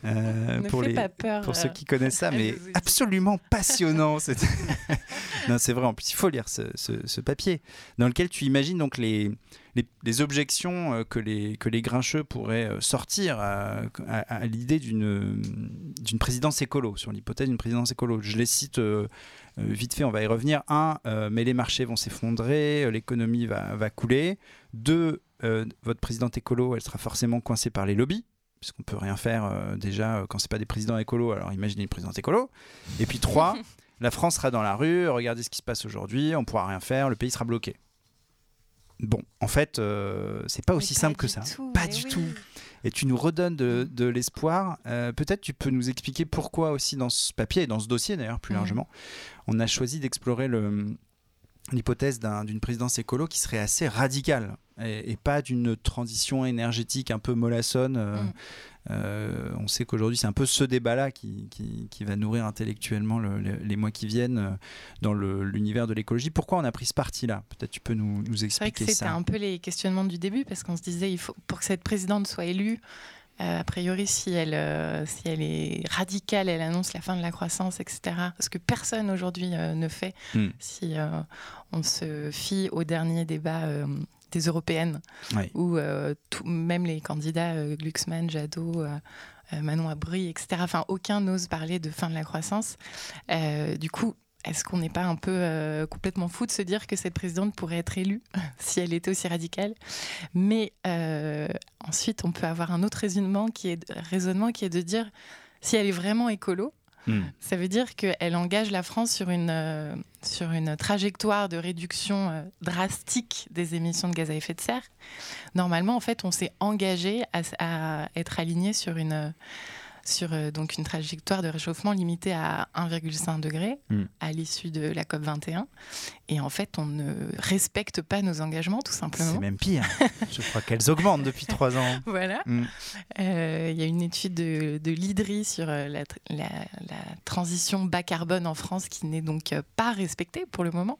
euh, pour les, peur. pour ceux qui connaissent ça, mais absolument passionnant. C'est vrai. En plus, il faut lire ce, ce- ce papier dans lequel tu imagines donc les, les, les objections euh, que les, que les grincheux pourraient euh, sortir à, à- à l'idée d'une présidence écolo, sur l'hypothèse d'une présidence écolo. Je les cite euh, vite fait, on va y revenir. Un, mais les marchés vont s'effondrer, l'économie va, va couler. Deux, euh, votre présidente écolo, elle sera forcément coincée par les lobbies puisqu'on peut rien faire euh, déjà euh, quand c'est pas des présidents écolos, alors imaginez une présidente écolo. Et puis trois, la France sera dans la rue, regardez ce qui se passe aujourd'hui, on pourra rien faire, le pays sera bloqué. Bon, en fait, euh, c'est pas Mais aussi pas simple que ça. tout, pas du oui. tout. Et tu nous redonnes de, de l'espoir. Euh, Peut-être tu peux nous expliquer pourquoi aussi dans ce papier et dans ce dossier d'ailleurs plus Mhm. largement, on a choisi d'explorer le- l'hypothèse d'un- d'une présidence écolo qui serait assez radicale et, et pas d'une transition énergétique un peu mollassonne. euh, Mhm. euh, on sait qu'aujourd'hui c'est un peu ce débat-là qui, qui- qui va nourrir intellectuellement le- le- les mois qui viennent euh, dans l'univers de l'écologie. Pourquoi on a pris ce parti-là? Peut-être tu peux nous, nous C'est vrai que expliquer c'était ça. un peu les questionnements du début parce qu'on se disait il faut pour que cette présidente soit élue. Euh, a priori, si elle, euh, si elle est radicale, elle annonce la fin de la croissance, etc. Ce que personne aujourd'hui euh, ne fait Hmm. si on se fie au dernier débat des européennes, où tout- même les candidats Glucksmann, Jadot, Manon Aubry, etc. Enfin, aucun n'ose parler de fin de la croissance. Du coup, est-ce qu'on n'est pas un peu euh, complètement fou de se dire que cette présidente pourrait être élue si elle était aussi radicale? Mais euh, ensuite, on peut avoir un autre raisonnement qui est, raisonnement qui est de dire si elle est vraiment écolo, Hmm. ça veut dire qu'elle engage la France sur une, euh, sur une trajectoire de réduction drastique des émissions de gaz à effet de serre. Normalement, en fait, on s'est engagé à, à être aligné sur une, sur, euh, donc une trajectoire de réchauffement limitée à 1,5 degré Mm. à l'issue de la COP 21. Et en fait, on ne respecte pas nos engagements, tout C'est simplement. même pire. Je crois qu'elles augmentent depuis trois ans. Voilà. Mm. Euh, Il y a une étude de, de l'IDRI sur euh, la, tr- la- la transition bas carbone en France qui n'est donc pas respectée pour le moment.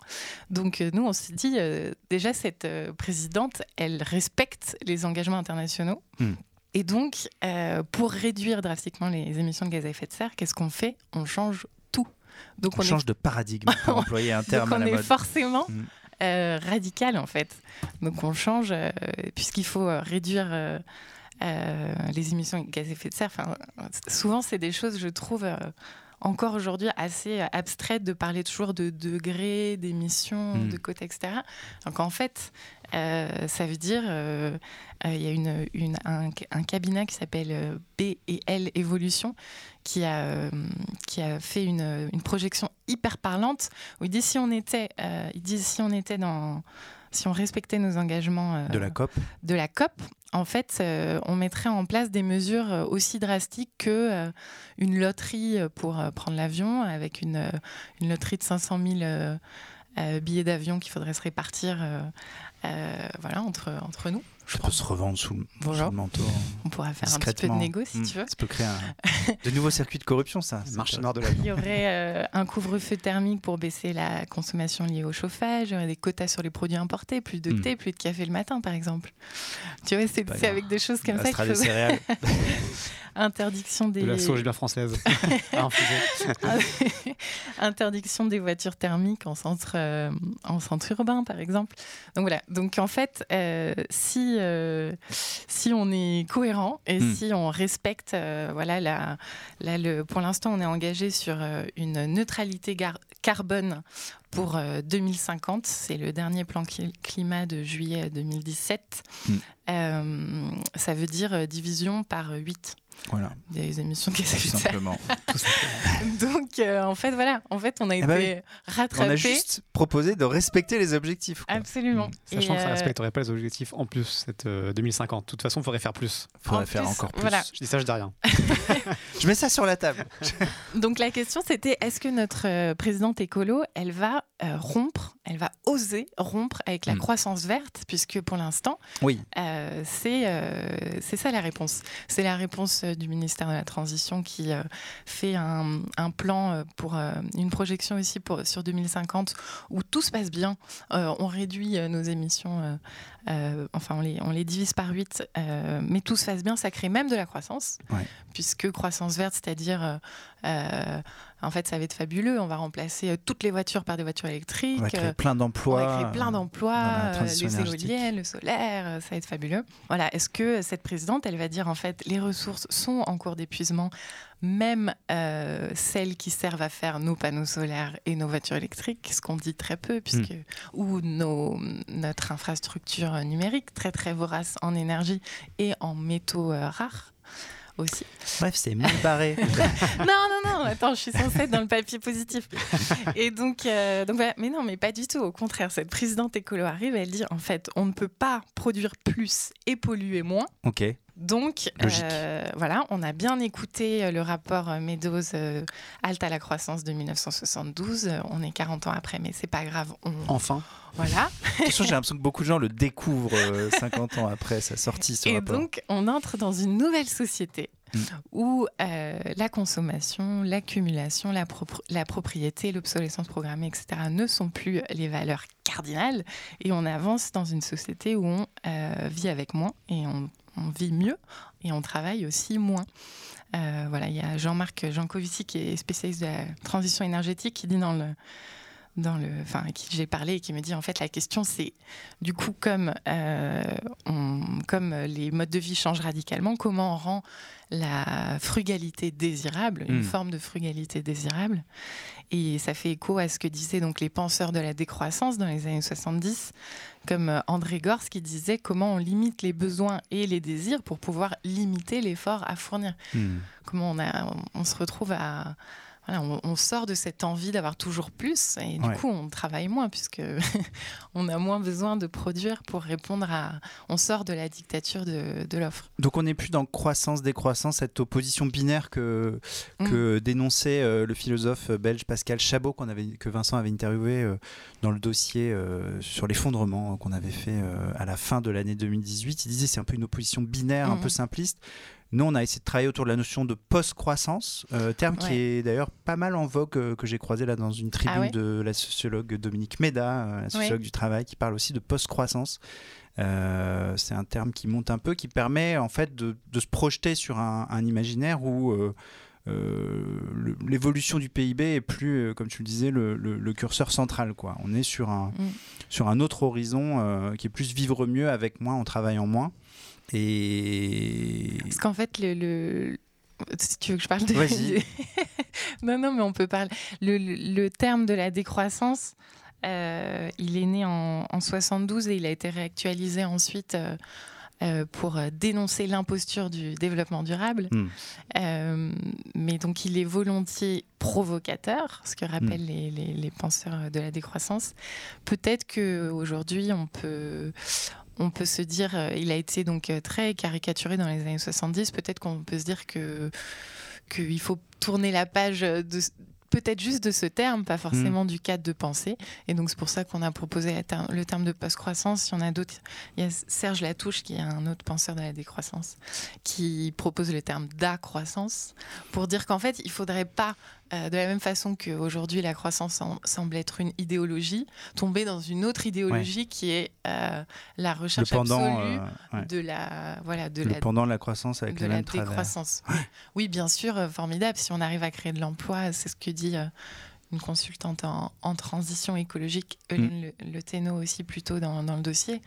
Donc nous, on s'est dit, euh, déjà, cette présidente, elle respecte les engagements internationaux. Mm. Et donc, euh, pour réduire drastiquement les émissions de gaz à effet de serre, qu'est-ce qu'on fait? On change tout. Donc On, change de paradigme pour employer un terme donc à on la est mode. forcément Mm. euh, radical en fait. Donc on change euh, puisqu'il faut réduire les émissions de gaz à effet de serre. Enfin, souvent c'est des choses, je trouve, encore aujourd'hui assez abstraite de parler toujours de degrés, d'émissions, Mm. de quotas, etc. Donc en fait, euh, ça veut dire, euh, euh, il y a une, une- un, un cabinet qui s'appelle B et L Évolution qui a, qui a fait une, une projection hyper parlante où il dit si on était, il dit si on était dans, si on respectait nos engagements De la COP. de la COP, en fait, euh, on mettrait en place des mesures aussi drastiques que euh, une loterie pour euh, prendre l'avion, avec une, une loterie de 500 000 euh, billets d'avion qu'il faudrait se répartir euh, euh, voilà, entre, entre nous. Je pense. se revendre sous le, Voilà. sous le manteau. On pourra faire un petit peu de négo si Mm. tu veux. Ça peut créer un... de nouveaux circuits de corruption, ça. C'est Marché intéressant. noir de la Il y aurait euh, un couvre-feu thermique pour baisser la consommation liée au chauffage. Il y aurait des quotas sur les produits importés, plus de Mm. thé, plus de café le matin, par exemple. Tu vois, c'est avec des choses comme ça qu'il faut céréales. interdiction des De la sauge bien française. infuser. interdiction des voitures thermiques en centre, euh, en centre urbain, par exemple. Donc voilà. Donc en fait, euh, si, euh, si on est cohérent et Hmm. si on respecte, euh, voilà, la, le, pour l'instant, on est engagé sur euh, une neutralité gar- carbone pour euh, 2050. C'est le dernier plan cli- climat de juillet 2017. Hmm. Euh, ça veut dire euh, division par 8 voilà, des émissions de gaz à tout effet de serre. simplement. Tout simplement. Donc, euh, en fait, voilà. En fait, on a été bah oui. On rattrapés. a juste proposé de respecter les objectifs. quoi. Absolument. Sachant Et, que ça euh, respecterait pas les objectifs en plus, cette euh, 2050. De toute façon, il faudrait faire plus. Faudrait en faire plus, encore plus. voilà. Je dis ça, je dis rien. Je mets ça sur la table. Donc, la question, c'était est-ce que notre euh, présidente écolo, elle va euh, rompre, elle va oser rompre avec la Mm. croissance verte, puisque pour l'instant, Oui. euh, c'est euh, ça la réponse. C'est la réponse du ministère de la Transition qui fait un, un plan pour une projection ici pour, sur 2050 où tout se passe bien. On réduit nos émissions, euh, euh, enfin on les, on les divise par 8, mais tout se passe bien, ça crée même de la croissance, Ouais. puisque croissance verte, c'est-à-dire euh, euh, en fait ça va être fabuleux, on va remplacer euh, toutes les voitures par des voitures électriques. On va créer euh, plein on d'emplois. va créer plein d'emplois, euh, transition les éoliennes, le solaire, ça va être fabuleux. Voilà, est-ce que cette présidente, elle va dire en fait, les ressources sont en cours d'épuisement, même euh, celles qui servent à faire nos panneaux solaires et nos voitures électriques, ce qu'on dit très peu, puisque Hmm. ou nos, notre infrastructure numérique très très vorace en énergie et en métaux euh, rares aussi. Bref, c'est mal barré. non, non, non, attends, je suis censée être dans le papier positif. Et donc, euh, donc voilà, mais non, mais pas du tout. Au contraire, cette présidente écolo arrive, elle dit en fait, on ne peut pas produire plus et polluer moins. ok. Donc, euh, voilà, on a bien écouté euh, le rapport euh, Meadows euh, Halte à la croissance de 1972. Euh, on est 40 ans après, mais c'est pas grave. On... Enfin. Voilà. De toute façon, j'ai l'impression que beaucoup de gens le découvrent euh, 50 ans après sa sortie. Ce Et rapport. donc, on entre dans une nouvelle société Mm. où la consommation, l'accumulation, la, la propriété, l'obsolescence programmée, etc. ne sont plus les valeurs cardinales. Et on avance dans une société où on vit avec moins et on, on vit mieux et on travaille aussi moins. Euh, voilà, il y a Jean-Marc Jancovici qui est spécialiste de la transition énergétique qui dit dans le dans le, enfin, qui j'ai parlé et qui me dit en fait la question c'est du coup comme euh, comme les modes de vie changent radicalement, comment on rend la frugalité désirable, une Mm. forme de frugalité désirable Et ça fait écho à ce que disaient donc les penseurs de la décroissance dans les années 70, comme euh, André Gors qui disait comment on limite les besoins et les désirs pour pouvoir limiter l'effort à fournir Hmm. comment on, a, on, on se retrouve à. Voilà, on, on sort de cette envie d'avoir toujours plus et du Ouais. coup on travaille moins puisque on a moins besoin de produire pour répondre à. On sort de la dictature de, de l'offre. Donc on n'est plus dans croissance-décroissance, cette opposition binaire que, Mm. dénonçait euh, le philosophe belge Pascal Chabot, qu'on avait, que Vincent avait interviewé euh, dans le dossier euh, sur l'effondrement qu'on avait fait à la fin de l'année 2018. Il disait c'est un peu une opposition binaire, un Mhm. peu simpliste. Nous, on a essayé de travailler autour de la notion de post-croissance, euh, terme qui est d'ailleurs pas mal en vogue, euh, que j'ai croisé là dans une tribune Ah ouais de la sociologue Dominique Méda, euh, la sociologue du travail, qui parle aussi de post-croissance. Euh, c'est un terme qui monte un peu, qui permet en fait de, de se projeter sur un, un imaginaire où l'évolution du PIB est plus, comme tu le disais, le, le- le curseur central. Quoi. On est sur un, Mm. sur un autre horizon qui est plus vivre mieux avec moins en travaillant moins. Et Parce qu'en fait, le, le- Si tu veux que je parle de. Vas-y. non, non, mais on peut parler. Le, terme de la décroissance, euh, il est né en, en 72 et il a été réactualisé ensuite euh, euh, pour dénoncer l'imposture du développement durable. Hmm. Mais donc, il est volontiers provocateur, ce que rappellent Hmm. les, les- les penseurs de la décroissance. Peut-être qu'aujourd'hui, on peut. On peut se dire, euh, il a été donc euh, très caricaturé dans les années 70. Peut-être qu'on peut se dire que qu'il faut tourner la page de peut-être juste de ce terme, pas forcément du cadre de pensée. Et donc c'est pour ça qu'on a proposé le terme de post-croissance. Il y en a d'autres. Il y a Serge Latouche, qui est un autre penseur de la décroissance, qui propose le terme d'accroissance pour dire qu'en fait, il faudrait pas, euh, de la même façon qu'aujourd'hui la croissance sem- semble être une idéologie, tomber dans une autre idéologie qui est euh, la Le recherche pendant, absolue euh, ouais. de la voilà de le la pendant la croissance avec de la travers. décroissance. Oui. Oui, bien sûr, formidable. Si on arrive à créer de l'emploi, c'est ce que dit une consultante en, en transition écologique, Mm. Hélène Le, Le Thénault aussi plutôt dans, dans le dossier.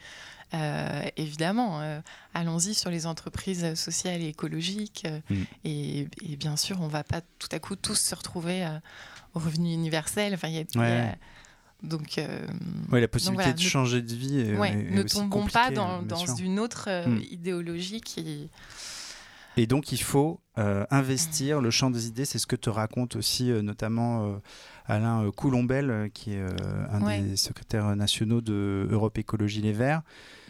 Euh, évidemment, euh, allons-y sur les entreprises sociales et écologiques. euh, Mm. et, et bien sûr, on ne va pas tout à coup tous se retrouver au revenu universel. Enfin, y a- y a- donc, Ouais, la possibilité voilà, de ne- changer de vie. est- ouais, est ne tombons pas compliquée, dans, une autre Mm. idéologie qui. Et donc, il faut investir le champ des idées. C'est ce que te raconte aussi notamment Alain euh, Coulombel, euh, qui est euh, un Ouais. des secrétaires nationaux de Europe Écologie Les Verts.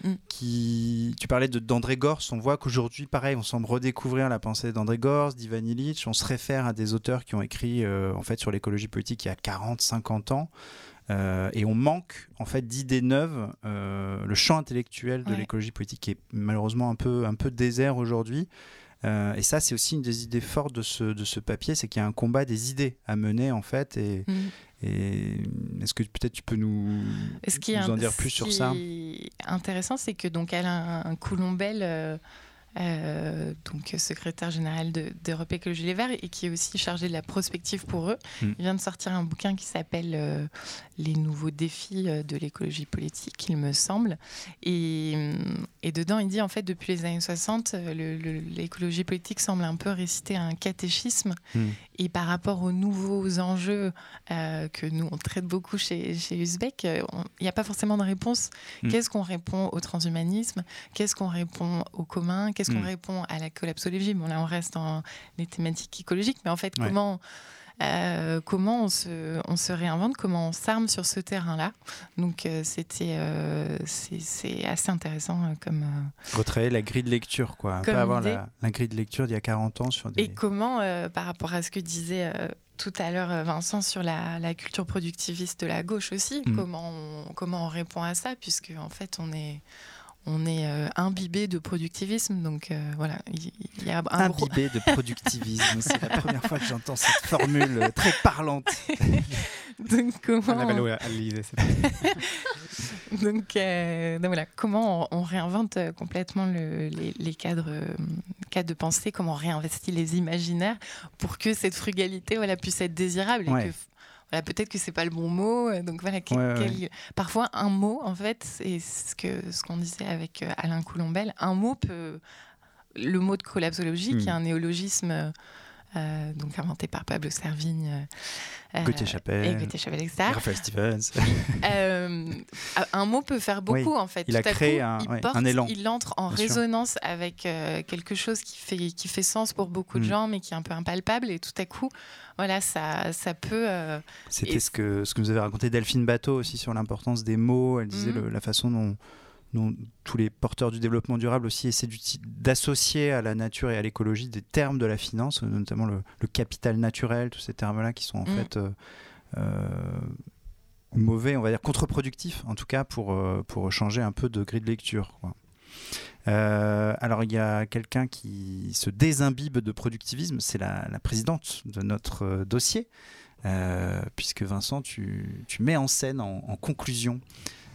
Mm. Qui, tu parlais de- d'André Gors. On voit qu'aujourd'hui, pareil, on semble redécouvrir la pensée d'André Gors, d'Ivan Illich. On se réfère à des auteurs qui ont écrit en fait sur l'écologie politique il y a 40, 50 ans. Euh, et on manque en fait d'idées neuves. Euh, le champ intellectuel de Ouais. l'écologie politique est malheureusement un peu, un peu désert aujourd'hui. Euh, et ça, c'est aussi une des idées fortes de ce, de ce papier, c'est qu'il y a un combat des idées à mener en fait. Et, Mm. et est-ce que peut-être tu peux nous, Ce qui en dire plus ce sur qui ça? est intéressant, c'est que donc Alain Coulombel, euh, donc secrétaire général de- d'Europe Écologie Les Verts et qui est aussi chargé de la prospective pour eux, Mm. il vient de sortir un bouquin qui s'appelle euh, Les nouveaux défis euh, de l'écologie politique, il me semble. Et, hum, et dedans, il dit en fait depuis les années 60, euh, le- le- l'écologie politique semble un peu réciter un catéchisme. Mm. Et par rapport aux nouveaux enjeux euh, que nous on traite beaucoup chez, chez Uzbek, il n'y a pas forcément de réponse. Mm. Qu'est-ce qu'on répond au transhumanisme? Qu'est-ce qu'on répond au commun? Qu'est-ce qu'on Mm. répond à la collapsologie? Bon là on reste dans les thématiques écologiques, mais en fait Ouais. comment euh, comment on se, on se réinvente, comment on s'arme sur ce terrain-là? Donc euh, c'était euh, c'est assez intéressant comme Retravailler la grille de lecture, quoi. Pas avoir la, la grille de lecture d'il y a 40 ans sur des. Et comment, par rapport à ce que disait tout à l'heure Vincent sur la, la culture productiviste de la gauche aussi, Mm. comment, on, comment on répond à ça, puisque en fait on est, on est euh, imbibé de productivisme, donc euh, voilà, il y, a un gros... Imbibé de productivisme, c'est la première fois que j'entends cette formule très parlante. donc comment, donc, euh, donc voilà, comment on, on réinvente complètement le- les, les cadres, cadres de pensée, comment on réinvestit les imaginaires pour que cette frugalité voilà, puisse être désirable. Ouais. Et que, voilà, peut-être que c'est pas le bon mot. euh, Donc voilà, quel- Ouais, ouais, quel- parfois un mot, en fait, c'est ce que ce qu'on disait avec euh, Alain Coulombel, un mot peut. Le mot de collapsologie, Mm. qui est un néologisme euh, donc inventé par Pablo Servigne. euh, Gauthier et Chapelle, Gauthier Chapelle, etc. Raphaël Stevens. Euh, un mot peut faire beaucoup en fait. il a Tout à créé coup, un- il, ouais, porte, un élan. il entre en Bien sûr. résonance avec euh, quelque chose qui fait, qui fait sens pour beaucoup de Mm. gens, mais qui est un peu impalpable. Et tout à coup, voilà, ça, ça peut. euh, C'était Et- ce que, ce que nous avait raconté Delphine Bateau aussi sur l'importance des mots. Elle disait le- la façon dont, tous les porteurs du développement durable aussi essaient d'associer à la nature et à l'écologie des termes de la finance, notamment le, le capital naturel, tous ces termes-là qui sont en Mhm. fait euh, euh, mauvais, on va dire contre-productifs en tout cas pour, euh, pour changer un peu de grille de lecture. quoi. Euh, alors il y a quelqu'un qui se désimbibe de productivisme, c'est la, la présidente de notre dossier, puisque Vincent, tu, tu mets en scène en, en conclusion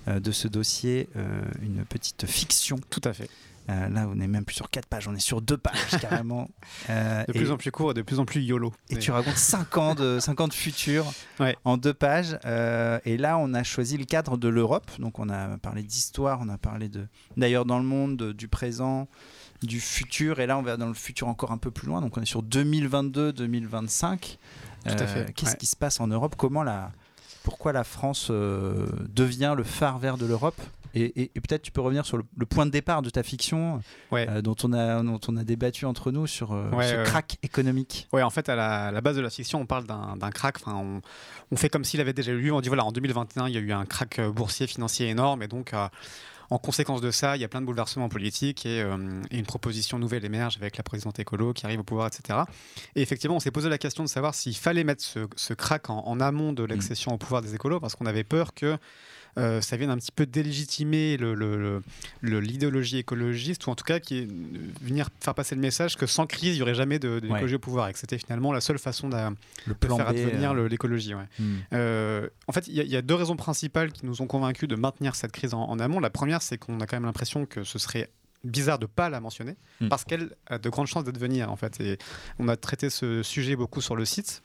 de ce dossier euh, une petite fiction. Tout à fait. Euh, là, on n'est même plus sur quatre pages, on est sur deux pages carrément. Euh, De et- plus en plus court et de plus en plus YOLO. et Mais- tu racontes 5 ans de, 5 ans de futur Ouais. en deux pages. Euh, et là, on a choisi le cadre de l'Europe. Donc, on a parlé d'histoire, on a parlé de d'ailleurs dans le monde, de- du présent du futur. Et là, on va dans le futur encore un peu plus loin. Donc, on est sur 2022-2025. Tout à fait. Qu'est-ce ouais. qui se passe en Europe? Comment la, pourquoi la France euh, devient le phare vert de l'Europe et, et- et peut-être tu peux revenir sur le, le point de départ de ta fiction Ouais. euh, dont, on a, dont on a débattu entre nous sur euh, Ouais, ce ouais. crack économique. Ouais, en fait, à la, à la base de la fiction, on parle d'un crack. Enfin, on, on fait comme s'il avait déjà eu lieu. On dit voilà, en 2021, il y a eu un crack boursier financier énorme, et donc. En conséquence de ça, il y a plein de bouleversements politiques et, euh, et une proposition nouvelle émerge avec la présidente écolo qui arrive au pouvoir, etc. Et effectivement, on s'est posé la question de savoir s'il fallait mettre ce, ce crack en, en amont de l'accession au pouvoir des écolos, parce qu'on avait peur que euh, ça vienne un petit peu délégitimer l'idéologie écologiste, ou en tout cas qui est- venir faire passer le message que sans crise, il n'y aurait jamais de Ouais. au pouvoir, et que c'était finalement la seule façon de plan faire B, advenir euh, l'écologie. ouais. hmm. Euh, en fait, il y, a- il y a deux raisons principales qui nous ont convaincus de maintenir cette crise en, en amont. La première, c'est qu'on a quand même l'impression que ce serait bizarre de pas la mentionner Mm. parce qu'elle a de grandes chances d'advenir en fait. Et on a traité ce sujet beaucoup sur le site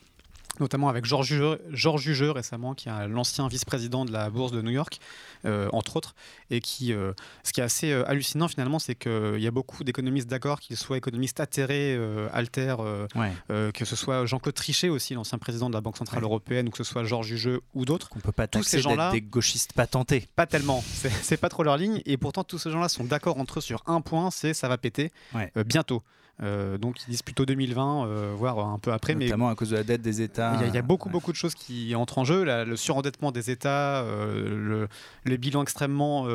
notamment avec Georges Jugeux, Georges Jugeux récemment, qui est l'ancien vice-président de la bourse de New York, euh, entre autres, et qui, euh, ce qui est assez euh, hallucinant finalement, c'est qu'il y a beaucoup d'économistes d'accord, qu'ils soient économistes atterrés, euh, alters, Ouais. que ce soit Jean-Claude Trichet aussi, l'ancien président de la Banque Centrale Ouais. Européenne, ou que ce soit Georges Jugeux ou d'autres. Qu'on peut pas Tous ces gens-là- des gauchistes patentés. Pas tellement, c'est pas trop leur ligne, et pourtant tous ces gens-là sont d'accord entre eux sur un point, c'est ça va péter Ouais. bientôt. Euh, donc ils disent plutôt 2020, euh, voire un peu après, mais notamment à cause de la dette des États. il y, a- il y a beaucoup, Ouais. beaucoup de choses qui entrent en jeu. La- le surendettement des États, euh, le, les bilans extrêmement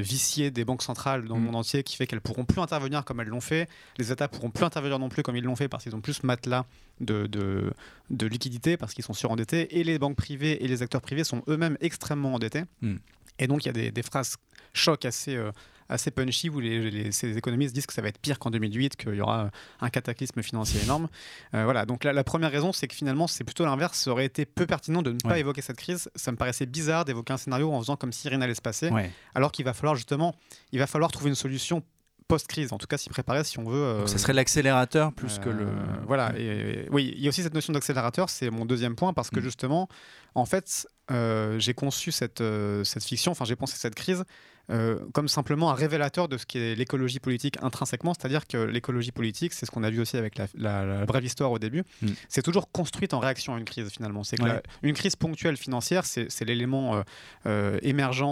viciés des banques centrales dans le Mm. monde entier qui fait qu'elles pourront plus intervenir comme elles l'ont fait. Les États pourront plus intervenir non plus comme ils l'ont fait parce qu'ils ont plus matelas de, de, de liquidité parce qu'ils sont surendettés. Et les banques privées et les acteurs privés sont eux-mêmes extrêmement endettés. Mm. Et donc il y a des, des phrases choc assez, euh, assez punchy où les, les- ces économistes disent que ça va être pire qu'en 2008, qu'il y aura un cataclysme financier énorme. Euh, voilà, donc la, la première raison, c'est que finalement, c'est plutôt l'inverse. Ça aurait été peu pertinent de ne pas Ouais. évoquer cette crise. Ça me paraissait bizarre d'évoquer un scénario en faisant comme si rien n'allait se passer, Ouais. alors qu'il va falloir justement, il va falloir trouver une solution post-crise, en tout cas s'y préparer si on veut. euh, Donc ça serait l'accélérateur plus que le. euh, Voilà, et, oui, il y a aussi cette notion d'accélérateur, c'est mon deuxième point, parce que Mm. justement, en fait, euh, j'ai conçu cette, euh, cette fiction, enfin j'ai pensé cette crise euh, comme simplement un révélateur de ce qu'est l'écologie politique intrinsèquement, c'est-à-dire que l'écologie politique, c'est ce qu'on a vu aussi avec la, la- la brève histoire au début, Mm. c'est toujours construite en réaction à une crise finalement. C'est que Ouais. la- une crise ponctuelle financière, c'est l'élément euh, euh, émergent,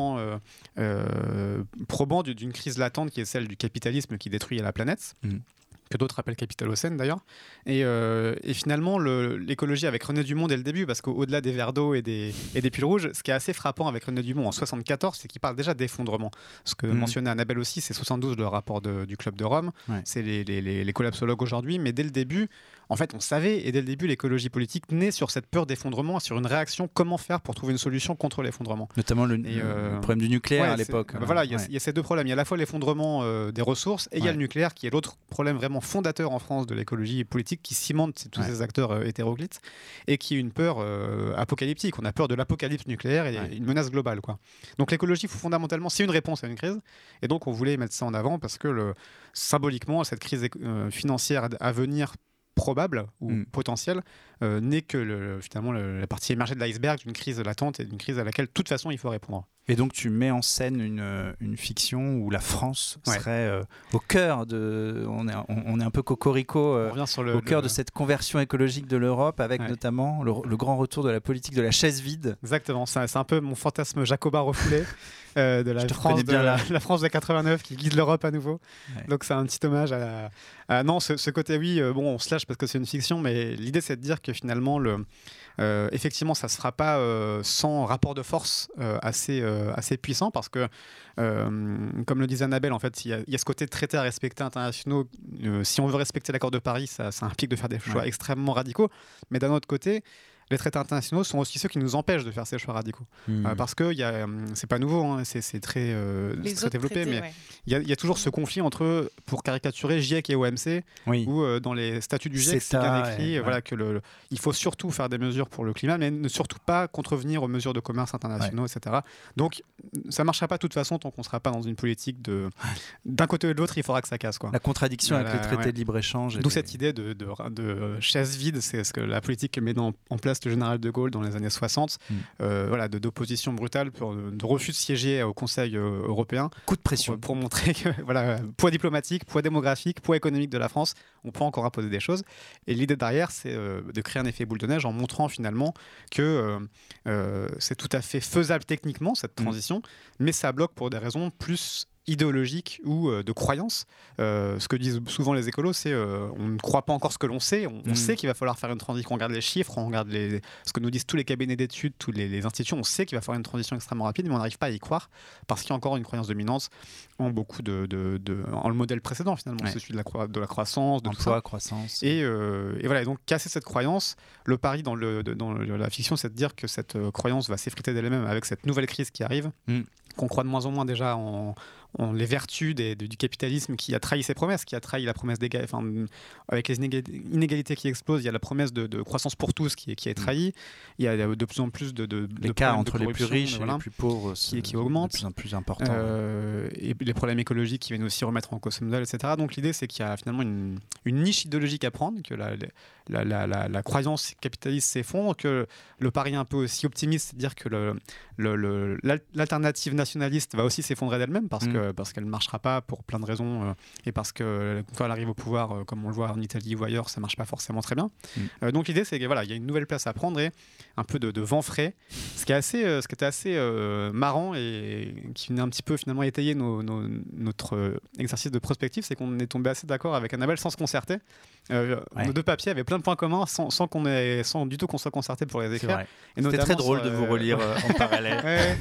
probant du- d'une crise latente qui est celle du capitalisme qui détruit la planète. Mm. Que d'autres appellent capitalocène d'ailleurs. Et, euh, et finalement, le- l'écologie avec René Dumont dès le début, parce qu'au-delà des verres d'eau et des, et des piles rouges, ce qui est assez frappant avec René Dumont en 74, c'est qu'il parle déjà d'effondrement. Ce que Mhm. mentionnait Annabelle aussi, c'est 72 le rapport de- du Club de Rome, Ouais. c'est les, les- les- les collapsologues aujourd'hui, mais dès le début, en fait, on savait, et dès le début, l'écologie politique naît sur cette peur d'effondrement, sur une réaction, comment faire pour trouver une solution contre l'effondrement. Notamment le, euh, problème du nucléaire Ouais, à l'époque. bah voilà, il y, a- Ouais. il y a ces deux problèmes. Il y a à la fois l'effondrement euh, des ressources et il y a le nucléaire qui est l'autre problème vraiment fondateur en France de l'écologie politique qui cimente tous ces acteurs euh, hétéroclites et qui est une peur euh, apocalyptique. On a peur de l'apocalypse nucléaire et une menace globale. Quoi. Donc l'écologie, fondamentalement, c'est une réponse à une crise. Et donc on voulait mettre ça en avant parce que le, symboliquement, cette crise financière à venir probable ou Mm. potentielle euh, n'est que le- finalement le- la partie émergée de l'iceberg d'une crise latente et d'une crise à laquelle de toute façon il faut répondre. Et donc tu mets en scène une, euh, une fiction où la France Ouais. serait euh, au cœur de... On est, on, on est un peu cocorico euh, le, au cœur le- de cette conversion écologique de l'Europe avec Ouais. notamment le, le grand retour de la politique de la chaise vide. Exactement, c'est un peu mon fantasme jacobin refoulé euh, de la France, de, là. la France de 89 qui guide l'Europe à nouveau. Ouais. Donc c'est un petit hommage à, la- à- non ce, ce côté oui bon on se lâche parce que c'est une fiction mais l'idée c'est de dire que finalement le effectivement ça se fera pas sans rapport de force assez assez puissant parce que euh, comme le disait Annabelle en fait il y, a- il y a ce côté de traité à respecter internationaux Euh, si on veut respecter l'accord de Paris ça, ça implique de faire des choix Ouais. extrêmement radicaux mais d'un autre côté les traités internationaux sont aussi ceux qui nous empêchent de faire ces choix radicaux. Euh, parce que hum, c'est pas nouveau, hein, c'est très, euh, très développé, traités, mais ouais. il y, a- il y a toujours ce conflit entre, pour caricaturer, GIEC et OMC, Oui. où euh, dans les statuts du GIEC, c'est bien écrit ouais, voilà, que le, le- il faut surtout faire des mesures pour le climat, mais ne surtout pas contrevenir aux mesures de commerce internationaux, etc. Donc ça marchera pas de toute façon tant qu'on sera pas dans une politique de d'un côté ou de l'autre, il faudra que ça casse. Quoi. La contradiction avec le traité ouais. de libre-échange. D'où les- cette idée de, de, de chaise vide, c'est ce que la politique met dans- en place le général de Gaulle dans les années 60, Mm. euh, voilà, d'opposition brutale, pour, de refus de siéger au Conseil euh, européen, Coup de pression. pour, pour montrer que voilà, poids diplomatique, poids démographique, poids économique de la France, on peut encore imposer des choses. Et l'idée derrière, c'est euh, de créer un effet boule de neige en montrant finalement que euh, euh, c'est tout à fait faisable techniquement cette Mm. transition, mais ça bloque pour des raisons plus idéologiques ou euh, de croyances. Euh, ce que disent souvent les écolos, c'est euh, on ne croit pas encore ce que l'on sait. On, on Mm. sait qu'il va falloir faire une transition. On regarde les chiffres, on regarde les, ce que nous disent tous les cabinets d'études, tous les, institutions. On sait qu'il va falloir une transition extrêmement rapide, mais on n'arrive pas à y croire parce qu'il y a encore une croyance dominante en beaucoup de, de- de- en le modèle précédent finalement, Ouais. celui de la, croi- de la croissance, de tout ça. Emploi, croissance. Et, euh, et voilà, et donc casser cette croyance, le pari dans, le, la fiction, c'est de dire que cette croyance va s'effriter d'elle-même avec cette nouvelle crise qui arrive, Mm. qu'on croit de moins en moins déjà en, les vertus des- du capitalisme qui a trahi ses promesses, qui a trahi la promesse d'égalité, enfin, avec les inéga- inégalités qui explosent, il y a la promesse de, de croissance pour tous qui est, qui est trahie, il y a de plus en plus de, de, de entre les plus riches et les plus pauvres qui- qui augmente. de plus en plus important. Euh, et les problèmes écologiques qui viennent aussi remettre en cause ce modèle, etc. Donc l'idée, c'est qu'il y a finalement une, une niche idéologique à prendre, que la, la, la, la- la croyance capitaliste s'effondre, que le pari un peu aussi optimiste, c'est de dire que le- le- le- l'al- l'alternative nationaliste va aussi s'effondrer d'elle-même, parce Mm. Que parce qu'elle ne marchera pas pour plein de raisons, euh, et parce que quand elle arrive au pouvoir, euh, comme on le voit en Italie ou ailleurs, ça marche pas forcément très bien. Mm. Euh, donc l'idée, c'est qu'il voilà, il y a une nouvelle place à prendre et un peu de, de vent frais, ce qui est assez, euh, ce qui était assez euh, marrant et qui venait un petit peu finalement étayer nos- nos- notre euh, exercice de prospective, c'est qu'on est tombé assez d'accord avec Annabelle sans se concerter. Euh, Ouais. Nos deux papiers avaient plein de points communs sans, sans qu'on ait, sans du tout qu'on soit concerté pour les écrire. C'était très drôle sur, de vous euh, relire euh, en parallèle. Ouais.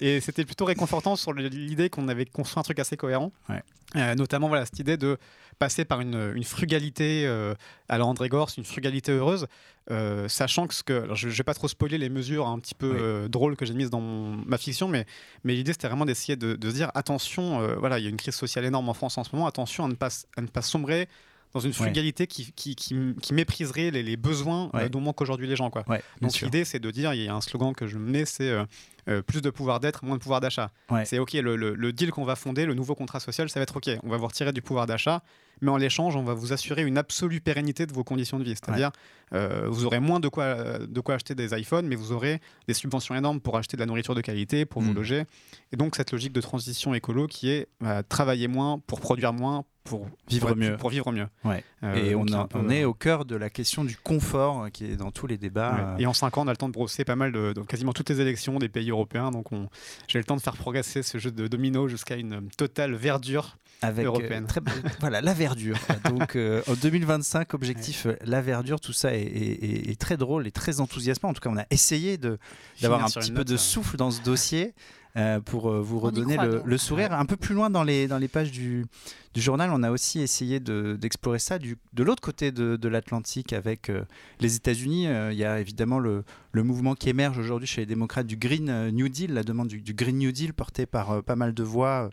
Et c'était plutôt réconfortant sur l'idée qu'on avait construit un truc assez cohérent. Ouais. Euh, notamment voilà, cette idée de passer par une, une frugalité euh, à la André Gors, une frugalité heureuse, euh, sachant que ce que. alors, je ne vais pas trop spoiler les mesures un petit peu Oui. euh, drôles que j'ai mises dans mon- ma fiction, mais, mais l'idée c'était vraiment d'essayer de, de se dire attention, euh, voilà, il y a une crise sociale énorme en France en ce moment, attention à ne pas, à ne pas sombrer dans une frugalité qui, qui, qui, qui mépriserait les, les besoins Ouais. euh, dont manquent aujourd'hui les gens. Quoi. Ouais, Donc l'idée, c'est de dire, il y a un slogan que je menais, c'est euh, euh, plus de pouvoir d'être, moins de pouvoir d'achat. C'est OK, le, le- le deal qu'on va fonder, le nouveau contrat social, ça va être OK. On va vous retirer du pouvoir d'achat, mais en l'échange, on va vous assurer une absolue pérennité de vos conditions de vie. C'est-à-dire, vous aurez moins de quoi, de quoi acheter des iPhones, mais vous aurez des subventions énormes pour acheter de la nourriture de qualité, pour vous Mm. loger. Et donc, cette logique de transition écolo qui est euh, travailler moins pour produire moins, pour Vivre mieux. Pour vivre mieux. Ouais. Euh, Et on, donc, a- un peu, on est euh, au cœur de la question du confort euh, qui est dans tous les débats. Ouais. euh, Et en 5 ans, on a le temps de brosser pas mal de, de- quasiment toutes les élections des pays européens. Donc, on- j'ai le temps de faire progresser ce jeu de domino jusqu'à une totale verdure. avec euh, européenne. très- voilà la verdure. Donc euh, en 2025, objectif la verdure, tout ça est, est- est- est très drôle et très enthousiasmant. En tout cas, on a essayé de d'avoir un petit peu de euh, souffle dans ce dossier euh, pour euh, vous redonner le, sourire. Un peu plus loin dans les, dans les pages du, du journal, on a aussi essayé de- d'explorer ça du, de l'autre côté de, de l'Atlantique avec euh, les États-Unis. Euh, Il y a évidemment le, le mouvement qui émerge aujourd'hui chez les démocrates du Green New Deal, la demande du, du Green New Deal portée par pas mal de voix.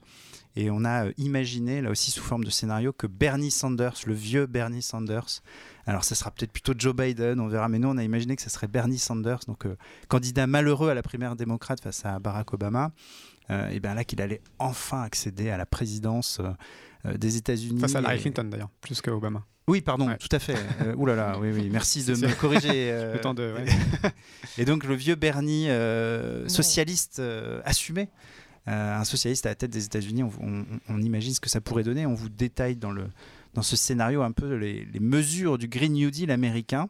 Et on a euh, imaginé, là aussi sous forme de scénario, que Bernie Sanders, le vieux Bernie Sanders, alors ça sera peut-être plutôt Joe Biden, on verra, mais nous on a imaginé que ce serait Bernie Sanders, donc euh, candidat malheureux à la primaire démocrate face à Barack Obama, euh, et bien là qu'il allait enfin accéder à la présidence euh, des États-Unis. Face à Larry Et- Clinton, d'ailleurs, plus que Obama. Oui, pardon, Ouais. tout à fait. Euh, ouh là là, oui, oui, merci de me corriger. euh, Le temps de. ouais. et donc le vieux Bernie euh, socialiste euh, assumé, euh, un socialiste à la tête des États-Unis, on, imagine ce que ça pourrait donner. On vous détaille dans, le, dans ce scénario un peu les, mesures du Green New Deal américain.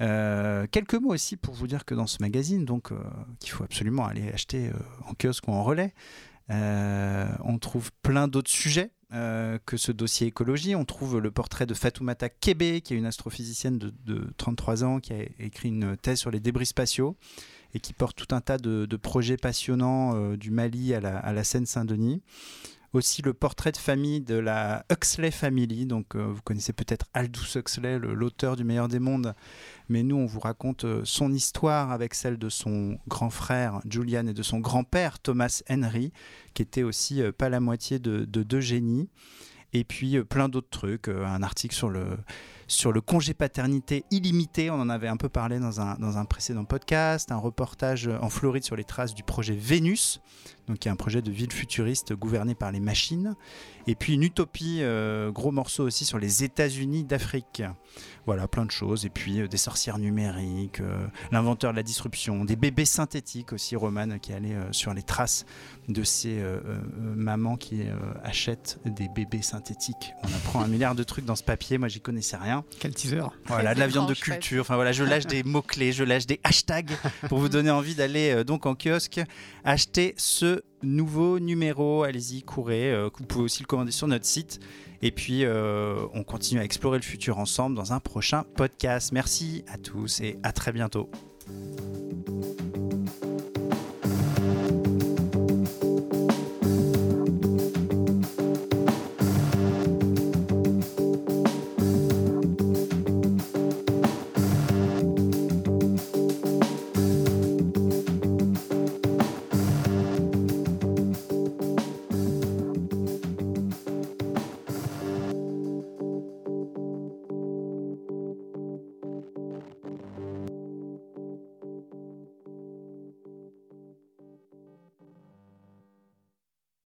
Euh, quelques mots aussi pour vous dire que dans ce magazine, donc euh, qu'il faut absolument aller acheter euh, en kiosque ou en relais, euh, on trouve plein d'autres sujets. euh, que ce dossier écologie. On trouve le portrait de Fatoumata Kebe, qui est une astrophysicienne de 33 ans, qui a écrit une thèse sur les débris spatiaux et qui porte tout un tas de, projets passionnants euh, du Mali à la, Seine-Saint-Denis. Aussi le portrait de famille de la Huxley Family. Donc euh, vous connaissez peut-être Aldous Huxley, le- l'auteur du Meilleur des Mondes. Mais nous, on vous raconte euh, son histoire avec celle de son grand frère Julian et de son grand-père Thomas Henry, qui était aussi pas la moitié de, de deux génies. Et puis plein d'autres trucs, un article sur le sur le congé paternité illimité. On en avait un peu parlé dans un, dans un précédent podcast. Un reportage en Floride sur les traces du projet Vénus, donc qui est un projet de ville futuriste gouverné par les machines. Et puis une utopie, euh, gros morceau aussi sur les États-Unis d'Afrique. Voilà, plein de choses. Et puis euh, des sorcières numériques, euh, l'inventeur de la disruption, des bébés synthétiques aussi, Roman, qui allait sur les traces de ces mamans qui achètent des bébés synthétiques. On apprend un milliard de trucs dans ce papier. Moi, j'y connaissais rien. Quel teaser Voilà, de la viande de culture. Enfin voilà, je lâche des mots clés, je lâche des hashtags pour vous donner envie d'aller donc en kiosque acheter ce nouveau numéro. Allez-y, courez. Euh, vous pouvez aussi le commander sur notre site. Et puis, euh, on continue à explorer le futur ensemble dans un prochain podcast. Merci à tous et à très bientôt.